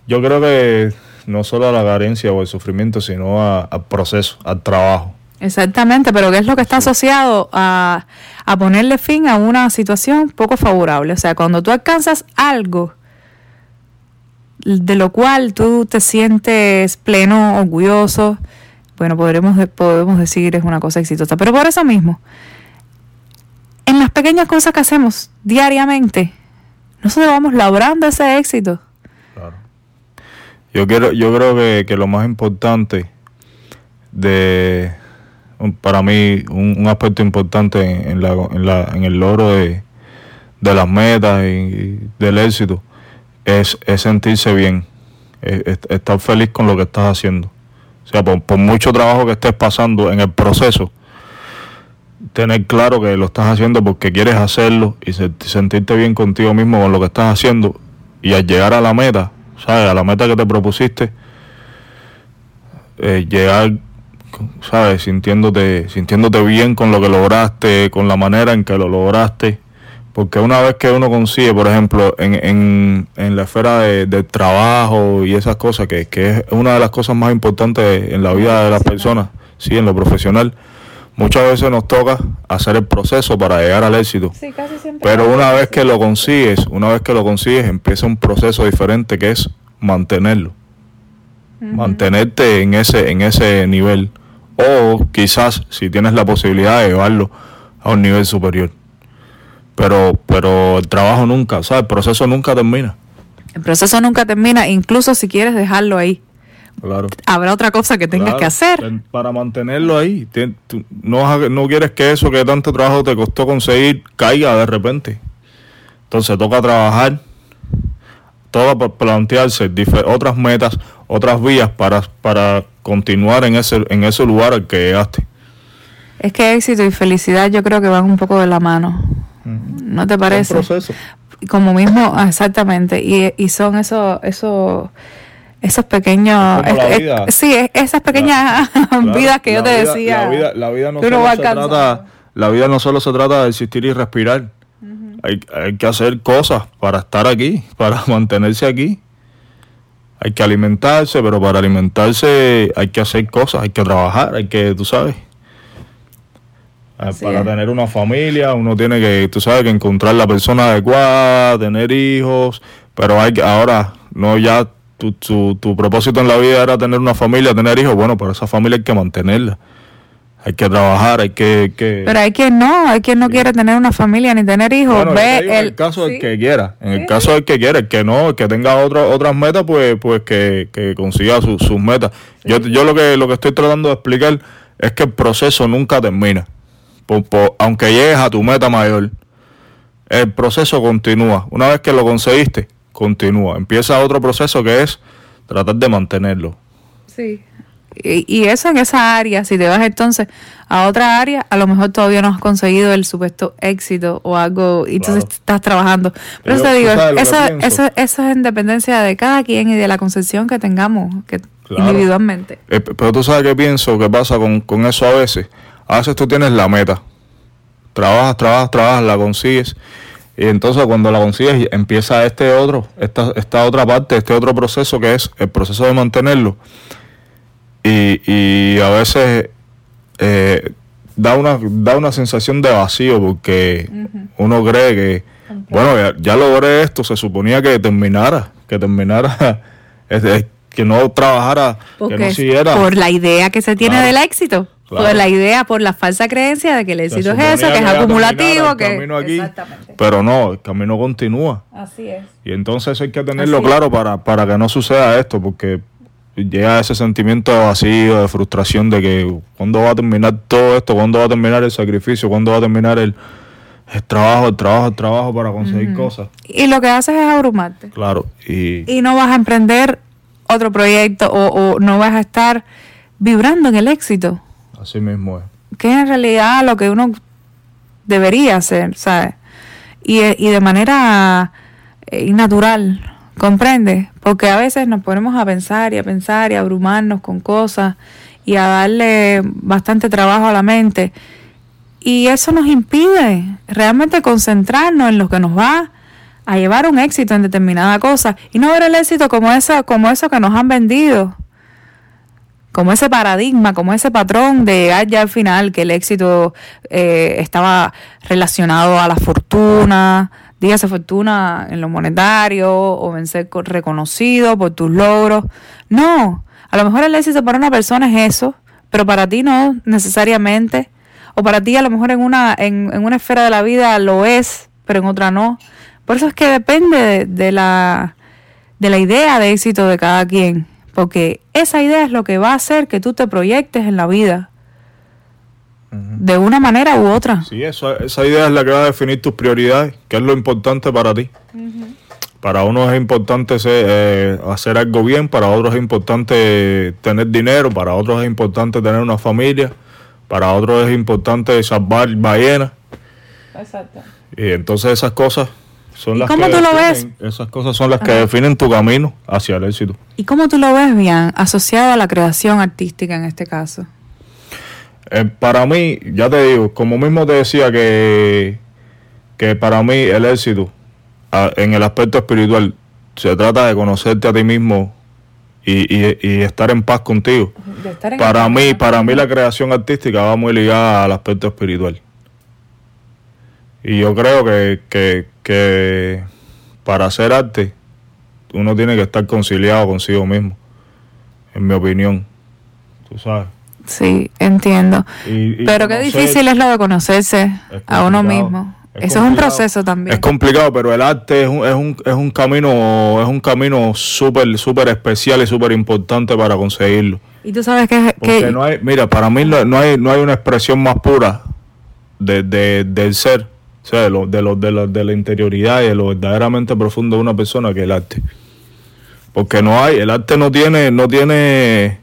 yo creo que no solo a la carencia o el sufrimiento, sino a- al proceso, al trabajo. Exactamente, pero ¿qué es lo que está asociado a, a ponerle fin a una situación poco favorable? O sea, cuando tú alcanzas algo de lo cual tú te sientes pleno, orgulloso, bueno, podremos, de- podemos decir es una cosa exitosa. Pero por eso mismo, en las pequeñas cosas que hacemos diariamente, nosotros vamos labrando ese éxito. Claro. Yo quiero, yo creo que, que lo más importante de para mí un, aspecto importante en, la, en, la, en el logro de, de las metas y del éxito es, es sentirse bien, es- es- estar feliz con lo que estás haciendo. O sea, por, por mucho trabajo que estés pasando en el proceso, tener claro que lo estás haciendo porque quieres hacerlo y se- sentirte bien contigo mismo con lo que estás haciendo y al llegar a la meta, ¿sabes? A la meta que te propusiste, eh, llegar ¿sabes? Sintiéndote, sintiéndote bien con lo que lograste, con la manera en que lo lograste. Porque una vez que uno consigue, por ejemplo, en, en, en la esfera de, trabajo y esas cosas, que, que es una de las cosas más importantes en la vida de las personas, sí, en lo profesional, muchas veces nos toca hacer el proceso para llegar al éxito. Sí, casi siempre. Pero una vez que lo consigues, una vez que lo consigues, empieza un proceso diferente que es mantenerlo. Mantenerte en ese, en ese nivel. O quizás, si tienes la posibilidad de llevarlo a un nivel superior. Pero, pero el trabajo nunca, o sea, el proceso nunca termina. El proceso nunca termina, incluso si quieres dejarlo ahí. Claro. Habrá otra cosa que tengas Claro, que hacer. Para mantenerlo ahí. No, no quieres que eso que tanto trabajo te costó conseguir caiga de repente. Entonces toca trabajar, toca plantearse otras metas, otras vías para, para continuar en ese, en ese lugar al que llegaste. Es que éxito y felicidad yo creo que van un poco de la mano. ¿No te parece? Un proceso. Como mismo, exactamente. Y, y son esos, esos, esos pequeños. Es es- sí, es- esas pequeñas Claro, vidas que yo te vida- decía. La vida, la vida no solo se trata, la vida no solo se trata de existir y respirar. hay, hay que hacer cosas para estar aquí, para mantenerse aquí. Hay que alimentarse, pero para alimentarse hay que hacer cosas, hay que trabajar, hay que, tú sabes. Ah, Así para es. tener una familia, uno tiene que, tú sabes, que encontrar la persona adecuada, tener hijos, pero hay que, ahora, no ya, tu, tu, tu propósito en la vida era tener una familia, tener hijos, bueno, pero esa familia hay que mantenerla. Hay que trabajar, hay que... que Pero hay quien no, hay quien no quiere tener una familia ni tener hijos. bueno, Ve el, el caso del sí. que quiera, en Sí, el caso del que quiera, el que no, el que tenga otro- otras metas, pues, pues que, que consiga su- sus metas. Yo, yo lo que lo que estoy tratando de explicar es que el proceso nunca termina. Por- por- aunque llegues a tu meta mayor, el proceso continúa. Una vez que lo conseguiste, continúa. Empieza otro proceso que es tratar de mantenerlo. Sí. Y, y eso en esa área, si te vas entonces a otra área, a lo mejor todavía no has conseguido el supuesto éxito o algo, y entonces Claro. estás trabajando. Pero Yo- eso te digo, pienso. eso, eso es en dependencia de cada quien y de la concepción que tengamos que Claro. individualmente. Eh, pero tú sabes qué pienso, qué pasa con, con eso a veces. A veces tú tienes la meta. Trabajas, trabajas, trabajas, la consigues. Y entonces cuando la consigues empieza este otro, esta, esta otra parte, este otro proceso que es el proceso de mantenerlo. Y, y a veces eh, da, una, da una sensación de vacío porque uno cree que, bueno, ya, ya logré esto, se suponía que terminara, que terminara, es- es- que no trabajara, que Porque no es siguiera. por la idea que se tiene Claro. del éxito. Claro. Por la idea, por la falsa creencia de que el éxito es eso, que es acumulativo, que... aquí, pero no, el camino continúa. Así es. Y entonces eso hay que tenerlo Así es. claro para, para que no suceda esto, porque llega ese sentimiento de vacío, de frustración, de que cuándo va a terminar todo esto, cuándo va a terminar el sacrificio, cuándo va a terminar el, el trabajo, el trabajo, el trabajo para conseguir cosas. Y lo que haces es abrumarte. Claro, y y no vas a emprender otro proyecto o, o no vas a estar vibrando en el éxito, así mismo es. que en realidad lo que uno debería hacer, ¿sabes? Y, y de manera eh, natural, ¿comprendes? Porque a veces nos ponemos a pensar y a pensar y a abrumarnos con cosas y a darle bastante trabajo a la mente. Y eso nos impide realmente concentrarnos en lo que nos va a llevar un éxito en determinada cosa y no ver el éxito como eso, como eso que nos han vendido, como ese paradigma, como ese patrón de llegar ya al final, que el éxito eh, estaba relacionado a la fortuna, dígase fortuna en lo monetario o en ser co- reconocido por tus logros. No, a lo mejor el éxito para una persona es eso, pero para ti no necesariamente. O para ti a lo mejor en una, en, una esfera de la vida lo es, pero en otra no. Por eso es que depende de, de la, de la idea de éxito de cada quien. Porque esa idea es lo que va a hacer que tú te proyectes en la vida. De una manera u otra. Sí, eso, esa idea es la que va a definir tus prioridades, qué es lo importante para ti. Para unos es importante ser, eh, hacer algo bien, para otros es importante tener dinero, para otros es importante tener una familia, para otros es importante salvar ballenas. Exacto. Y entonces esas cosas son ¿Y las cómo que tú lo definen- Esas cosas son las que definen tu camino hacia el éxito. ¿Y cómo tú lo ves, Bian, asociado a la creación artística en este caso? Eh, para mí, ya te digo, como mismo te decía que, que para mí el éxito a- en el aspecto espiritual se trata de conocerte a ti mismo y, y- y estar en paz contigo. Para mí, para mí la creación artística va muy ligada al aspecto espiritual. Y yo creo que, que, que para hacer arte uno tiene que estar conciliado consigo mismo, en mi opinión. Tú sabes. Sí, entiendo. Y- y Pero qué difícil es lo de conocerse a uno mismo. Es Eso es un proceso también. Es complicado, pero el arte es un, es un, es un camino, es un camino súper, súper especial y súper importante para conseguirlo. y tú sabes que, Porque que no hay, mira, para mí no, no hay, no hay una expresión más pura de, de- del ser, o sea, de, lo, de, lo, de, lo- de la interioridad y de lo verdaderamente profundo de una persona que el arte. Porque no hay, el arte no tiene, no tiene,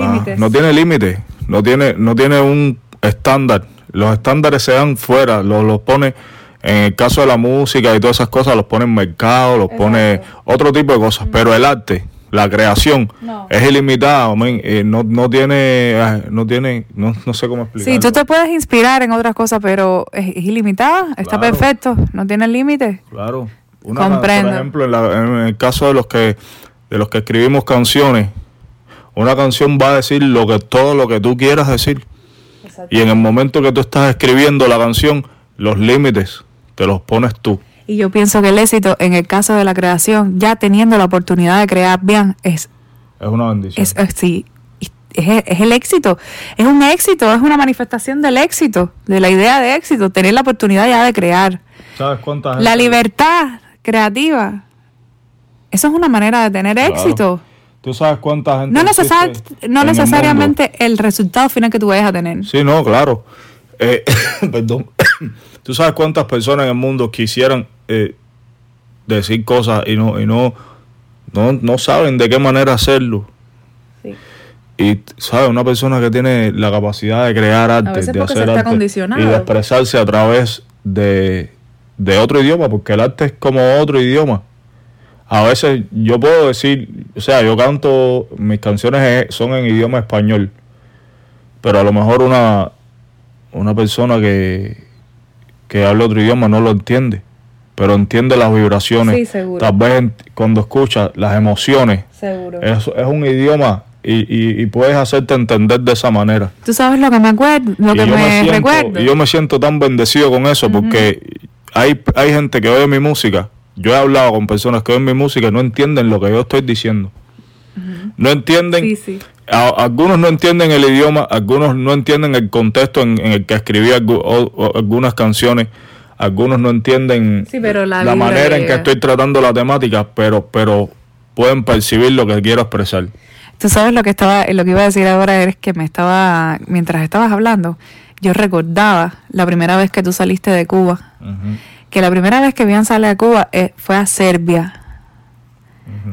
ah, no tiene límite, no tiene, no tiene un estándar. Los estándares se dan fuera, los, los pone, en el caso de la música y todas esas cosas, los pone en mercado, los pone otro tipo de cosas. Pero el arte, la creación, No. es ilimitada, eh, no, no tiene, ah, no tiene, no, no sé cómo explicarlo. Sí, tú te puedes inspirar en otras cosas, pero es, es ilimitada, está Claro. perfecto, no tiene límite. Claro. Una Comprendo. Por ejemplo, en, la- en el caso de los que de los que escribimos canciones, una canción va a decir lo que todo lo que tú quieras decir. Y en el momento que tú estás escribiendo la canción, los límites te los pones tú. Y yo pienso que el éxito en el caso de la creación, ya teniendo la oportunidad de crear bien, es, Es una bendición. es, es- sí, es, el- es el éxito. Es un éxito, es una manifestación del éxito, de la idea de éxito, tener la oportunidad ya de crear. ¿Sabes cuánta La libertad creativa. Eso es una manera de tener Claro. éxito. ¿Tú sabes cuánta gente No, necesar- no en el necesariamente el, resultado final que tú vayas a tener. Sí, no, claro. Eh, perdón. ¿Tú sabes cuántas personas en el mundo quisieran eh, decir cosas y no y no, no no saben de qué manera hacerlo? Y, ¿sabes? Una persona que tiene la capacidad de crear arte, veces de hacer arte y de expresarse a través de, de otro idioma, porque el arte es como otro idioma. A veces yo puedo decir, o sea, yo canto, mis canciones son en idioma español, pero a lo mejor una, una persona que, que habla otro idioma no lo entiende, pero entiende las vibraciones. Sí, seguro. Tal vez en- cuando escucha las emociones, Seguro. es, es un idioma y, y- y puedes hacerte entender de esa manera. Tú sabes lo que me acuerdo, lo y, que yo me, siento, recuerdo. y yo me siento tan bendecido con eso porque hay, hay gente que oye mi música. Yo he hablado con personas que oyen mi música y no entienden lo que yo estoy diciendo. No entienden. Sí, sí. a- algunos no entienden el idioma, algunos no entienden el contexto en, en el que escribí algu- o- o algunas canciones, algunos no entienden Sí, pero la manera en que estoy tratando la temática, pero, pero pueden percibir lo que quiero expresar. Tú sabes lo que estaba, lo que iba a decir ahora es que me estaba, mientras estabas hablando, yo recordaba la primera vez que tú saliste de Cuba, que la primera vez que Bian sale de Cuba eh, fue a Serbia.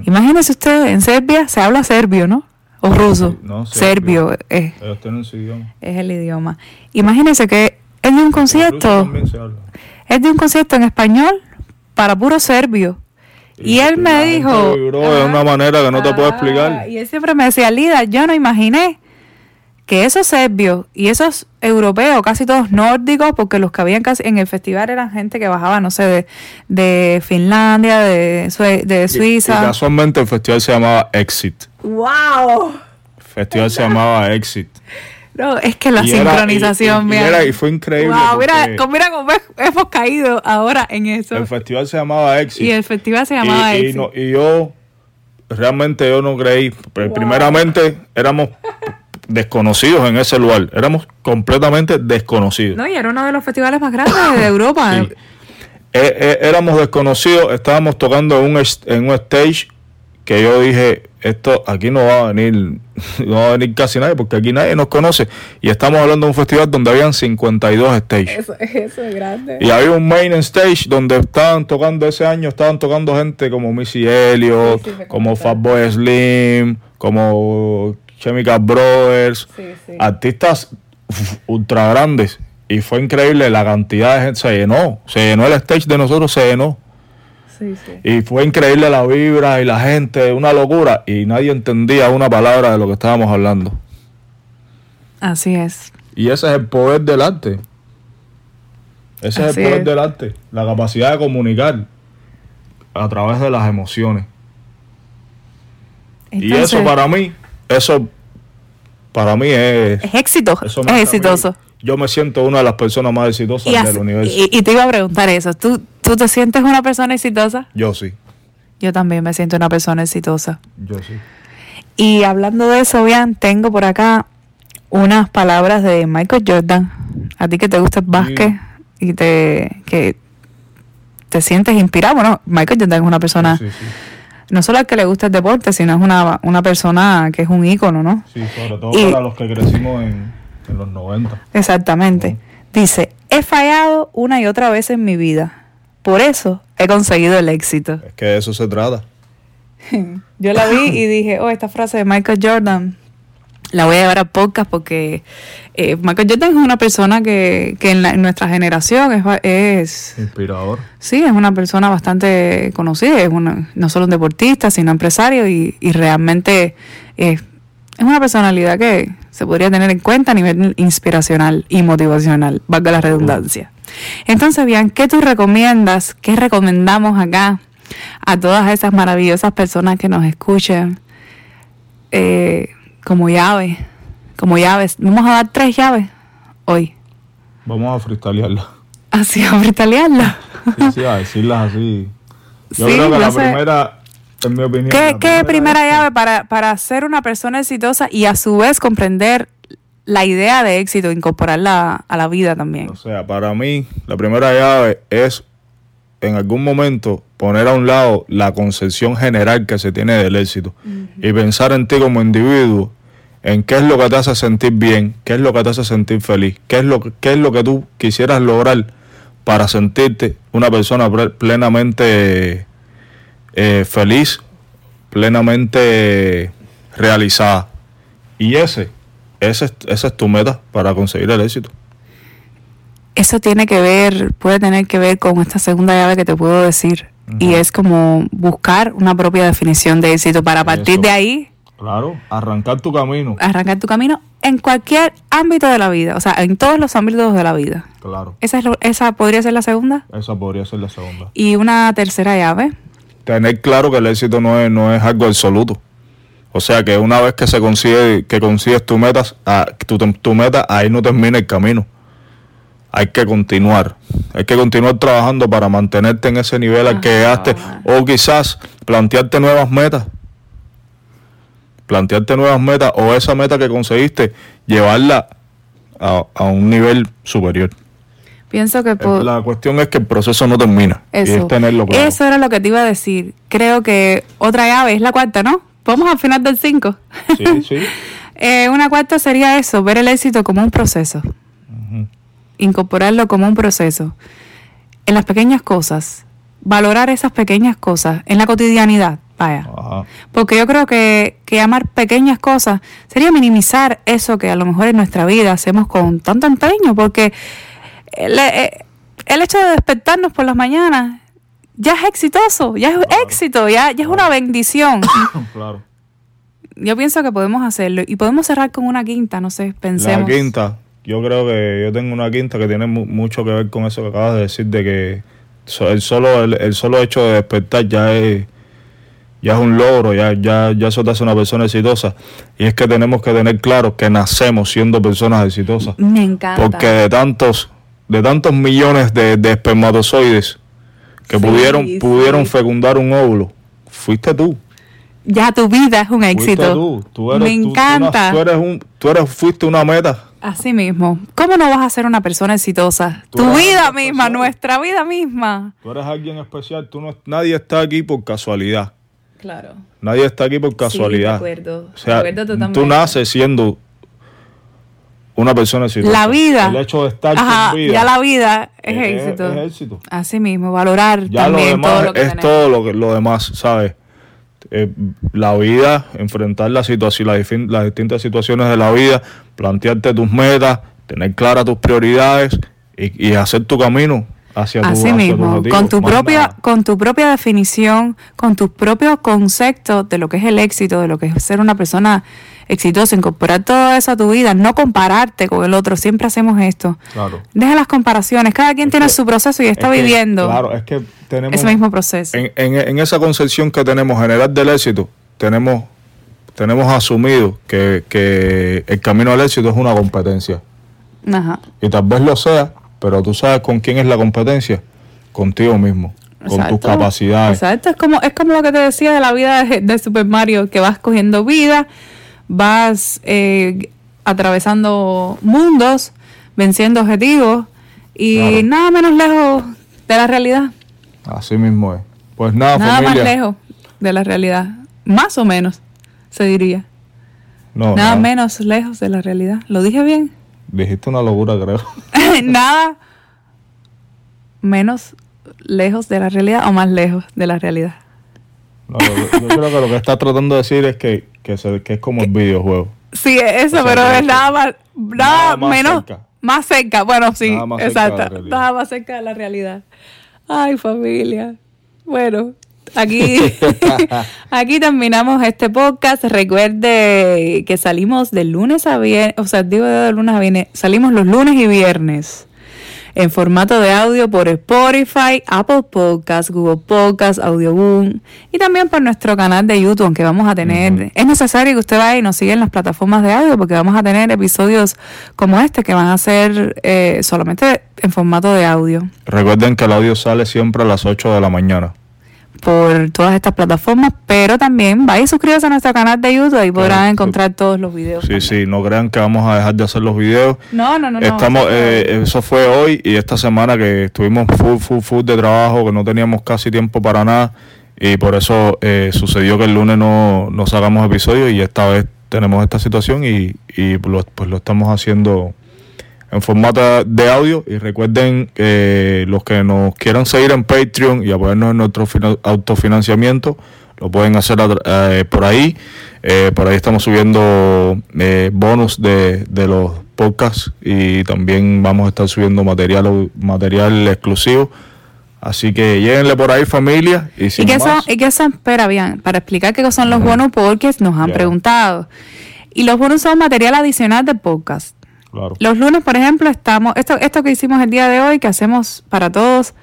Imagínese usted, en Serbia se habla serbio, ¿no? O ruso. No, serbio serbio. es, Ellos tienen su idioma. es el idioma. Imagínese que de un concierto, también se habla. Es de un concierto en español para puro serbio. Y, él me dijo... vibró de una manera que no te puedo Ah, explicar. Y él siempre me decía, Lida, yo no imaginé que esos serbios y esos europeos, casi todos nórdicos, porque los que habían casi en el festival eran gente que bajaba, no sé, de, de Finlandia, de, Sue- de Y Suiza. casualmente el festival se llamaba Exit. ¡Wow! El festival se llamaba Exit. No, es que la Y era- sincronización, y- y mira. era- y fue increíble Wow, mira, porque- con- mira cómo hemos caído ahora en eso. El festival se llamaba Exit. Y el festival se llamaba Exit. no- y yo realmente yo no creí. Pero Primeramente éramos desconocidos en ese lugar. Éramos completamente desconocidos. No, y era uno de los festivales más grandes de Europa. Sí. Eh, eh, éramos desconocidos, estábamos tocando en un, en un stage que yo dije, esto aquí no va a venir, no va a venir casi nadie, porque aquí nadie nos conoce. Y estamos hablando de un festival donde habían 52 stages. Eso, eso es grande. Y había un main stage donde estaban tocando ese año, estaban tocando gente como Missy Elliott, Sí, sí, me como. Fatboy Slim, como Chemical Brothers, Sí, artistas ultra grandes. Y fue increíble la cantidad de gente, se llenó, se llenó el stage de nosotros, se llenó. Sí, sí. Y fue increíble la vibra y la gente, una locura. Y nadie entendía una palabra de lo que estábamos hablando. Así es. Y ese es el poder del arte. Ese es el poder es. del arte. La capacidad de comunicar a través de las emociones. y eso para mí, eso para mí es... es éxito, eso es mí- exitoso. Yo me siento una de las personas más exitosas Y, del universo. y- y te iba a preguntar eso. ¿Tú, ¿Tú te sientes una persona exitosa? Yo sí, Yo también me siento una persona exitosa. yo sí. Y hablando de eso, bien, tengo por acá unas palabras de Michael Jordan. A ti que te gusta el básquet y te que te sientes inspirado. Bueno, Michael Jordan es una persona, Sí, sí, no solo al que le gusta el deporte, sino es una, una persona que es un ícono, ¿no? sí, sobre todo Y- para los que crecimos en, en los 90. Exactamente. Dice, he fallado una y otra vez en mi vida. Por eso he conseguido el éxito. Es que de eso se trata. Yo la vi y dije, oh, esta frase de Michael Jordan la voy a llevar a podcast porque eh, Michael Jordan es una persona que, que en, la- en nuestra generación es, es, Inspirador. sí, es una persona bastante conocida, es una, no solo un deportista, sino empresario y, y realmente es, es una personalidad que se podría tener en cuenta a nivel inspiracional y motivacional, valga la redundancia. Entonces, bien, ¿qué tú recomiendas? ¿Qué recomendamos acá a todas esas maravillosas personas que nos escuchan eh, como llaves? Como llaves. Vamos a dar tres llaves hoy. Vamos a freestylearla. Así, a italiana. Sí, sí, a decirlas así. Yo Sí, creo que la sé. primera, en mi opinión. ¿Qué, la qué primera llave para, para ser una persona exitosa y a su vez comprender la idea de éxito, incorporarla a la vida también? O sea, para mí, la primera llave es en algún momento poner a un lado la concepción general que se tiene del éxito y pensar en ti como individuo, en qué es lo que te hace sentir bien, qué es lo que te hace sentir feliz, qué es lo, que- qué es lo que tú quisieras lograr para sentirte una persona ple- plenamente eh, feliz, plenamente realizada. Y ese, ese, es- esa es tu meta para conseguir el éxito. Eso tiene que ver, puede tener que ver con esta segunda llave que te puedo decir. Y es como buscar una propia definición de éxito para partir Eso. de ahí Claro, arrancar tu camino. arrancar tu camino en cualquier ámbito de la vida, o sea, en todos los ámbitos de la vida. Claro, Esa, es lo- esa podría ser la segunda. esa podría ser la segunda. Y una tercera llave. Tener claro que el éxito no es, no es algo absoluto. O sea que una vez que se consigue, que consigues tu meta, tu, tu meta, ahí no termina el camino. Hay que continuar. Hay que continuar trabajando para mantenerte en ese nivel al que llegaste. O quizás plantearte nuevas metas. Plantearte nuevas metas o esa meta que conseguiste, llevarla a, a un nivel superior. Pienso que po- La cuestión es que el proceso no termina. Y Eso. es tenerlo claro. Eso era lo que te iba a decir. Creo que otra llave es la cuarta, ¿no? Vamos al final del 5. Sí, sí. Eh, una cuarta sería eso, ver el éxito como un proceso. Incorporarlo como un proceso. En las pequeñas cosas. Valorar esas pequeñas cosas. En la cotidianidad. Vaya. Porque yo creo que, que amar pequeñas cosas sería minimizar eso que a lo mejor en nuestra vida hacemos con tanto empeño. Porque el, eh, el hecho de despertarnos por las mañanas ya es exitoso, ya es éxito, ya, ya es una bendición. claro. Yo pienso que podemos hacerlo y podemos cerrar con una quinta, no sé, pensemos. La quinta, yo creo que yo tengo una quinta que tiene mu- mucho que ver con eso que acabas de decir, de que el solo, el, el solo hecho de despertar ya es, ya es un logro, ya, ya, ya eso te hace una persona exitosa. Y es que tenemos que tener claro que nacemos siendo personas exitosas. Me encanta. Porque de tantos, de tantos millones de, de espermatozoides que Sí, pudieron, sí. pudieron fecundar un óvulo, fuiste tú. Ya tu vida es un Fuiste éxito. tú. Tú eres, Me encanta. Tú, eres un, tú eres, fuiste una meta. Así mismo. ¿Cómo no vas a ser una persona exitosa? Tu vida misma, especial. nuestra vida misma. Tú eres alguien especial. Tú no, nadie está aquí por casualidad. Claro. Nadie está aquí por casualidad. acuerdo. O sea, De acuerdo tú naces siendo una persona exitosa. La vida. El hecho de estar Ajá, con vida. ya la vida es, es- éxito. es éxito. Así mismo, valorar Ya lo también demás todo lo que es tenemos. todo lo, que, lo demás, ¿sabes? Eh, la vida, enfrentar la situación, las, distintas situaciones de la vida, plantearte tus metas, tener claras tus prioridades y, y hacer tu camino hacia tu, Así hacia mismo, con tu más propia, nada. con tu propia definición, con tus propios conceptos de lo que es el éxito, de lo que es ser una persona exitosa, incorporar todo eso a tu vida, no compararte con el otro, siempre hacemos esto. Claro. Deja las comparaciones, cada quien Es tiene que- su proceso y está Es que, viviendo Claro, es que tenemos. ese mismo proceso. En, en- en esa concepción que tenemos general del éxito, tenemos, tenemos asumido que, que el camino al éxito es una competencia. Ajá. Y tal vez lo sea, pero tú sabes con quién es la competencia. Contigo mismo, con tus capacidades. Exacto, es como, es como lo que te decía de la vida de, de Super Mario, que vas cogiendo vida, vas eh, atravesando mundos, venciendo objetivos y Claro. nada menos lejos de la realidad. Así mismo es. Pues nada, nada familia. más lejos de la realidad. Más o menos, se diría. No, nada nada. menos lejos de la realidad. ¿Lo dije bien? Dijiste una locura, creo. nada menos lejos de la realidad o más lejos de la realidad. No, yo, yo creo que lo que estás tratando de decir es que, que, se- que es como el videojuego. Sí, eso, O sea, pero es nada más, nada, nada más menos, cerca. más cerca. Bueno, sí, Nada más exacto, nada más cerca de la realidad. Ay, familia. Bueno, aquí, aquí terminamos este podcast. Recuerde que salimos de lunes a viernes, o sea, digo de lunes a viernes, salimos los lunes y viernes en formato de audio por Spotify, Apple Podcasts, Google Podcasts, Audioboom y también por nuestro canal de YouTube, aunque vamos a tener, es necesario que usted vaya y nos siga en las plataformas de audio porque vamos a tener episodios como este que van a ser eh, solamente en formato de audio Recuerden que el audio sale siempre a las 8 de la mañana. Por todas estas plataformas, pero también vaya y suscríbase a nuestro canal de YouTube, ahí podrán Claro. encontrar todos los videos. Sí, sí, no crean que vamos a dejar de hacer los videos. No, no, no, no. Estamos, eh, eso fue hoy y esta semana que estuvimos full, full, full de trabajo, que no teníamos casi tiempo para nada y por eso eh, sucedió que el lunes no, no sacamos episodio y esta vez tenemos esta situación y, y lo, pues lo estamos haciendo en formato de audio y recuerden que los que nos quieran seguir en Patreon y apoyarnos en nuestro fina- autofinanciamiento lo pueden hacer eh, por ahí Eh, por ahí estamos subiendo eh, bonus de, de los podcasts y también vamos a estar subiendo material material exclusivo así que lléguenle por ahí familia y ¿Y sin qué, son, ¿Y qué son? Espera, bien, para explicar qué son los Ajá. bonus porque nos han preguntado. Y los bonus son material adicional del podcast. Claro Los lunes, por ejemplo, estamos, esto, esto que hicimos el día de hoy, que hacemos para todos,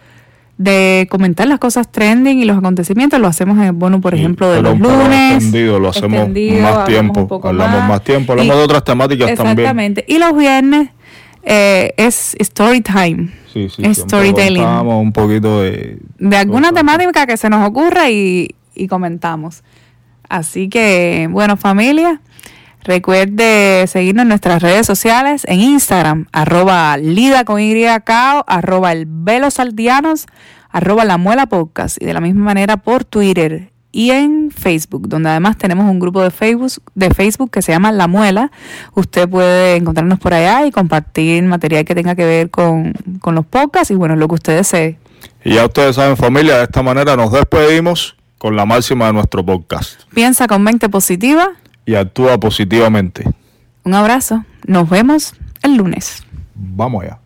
de comentar las cosas trending y los acontecimientos, lo hacemos en el bono, por Sí, ejemplo, de los lunes. extendido, lo hacemos extendido, más tiempo, hablamos más tiempo, hablamos Y- de otras temáticas también. Exactamente. Y los viernes eh, es story time. Sí, sí, Es storytelling. un poquito de de alguna temática que se nos ocurra y, y comentamos. Así que, bueno, familia, recuerde seguirnos en nuestras redes sociales, en Instagram, arroba lida con y cao, arroba el velo saldianos, arroba la muela podcast y de la misma manera por Twitter y en Facebook, donde además tenemos un grupo de Facebook, de Facebook que se llama La Muela. Usted puede encontrarnos por allá y compartir material que tenga que ver con, con los podcasts y bueno, lo que usted desee. Y ya ustedes saben, familia, de esta manera nos despedimos con la máxima de nuestro podcast. Piensa con mente positiva. Y actúa positivamente. Un abrazo. Nos vemos el lunes. Vamos allá.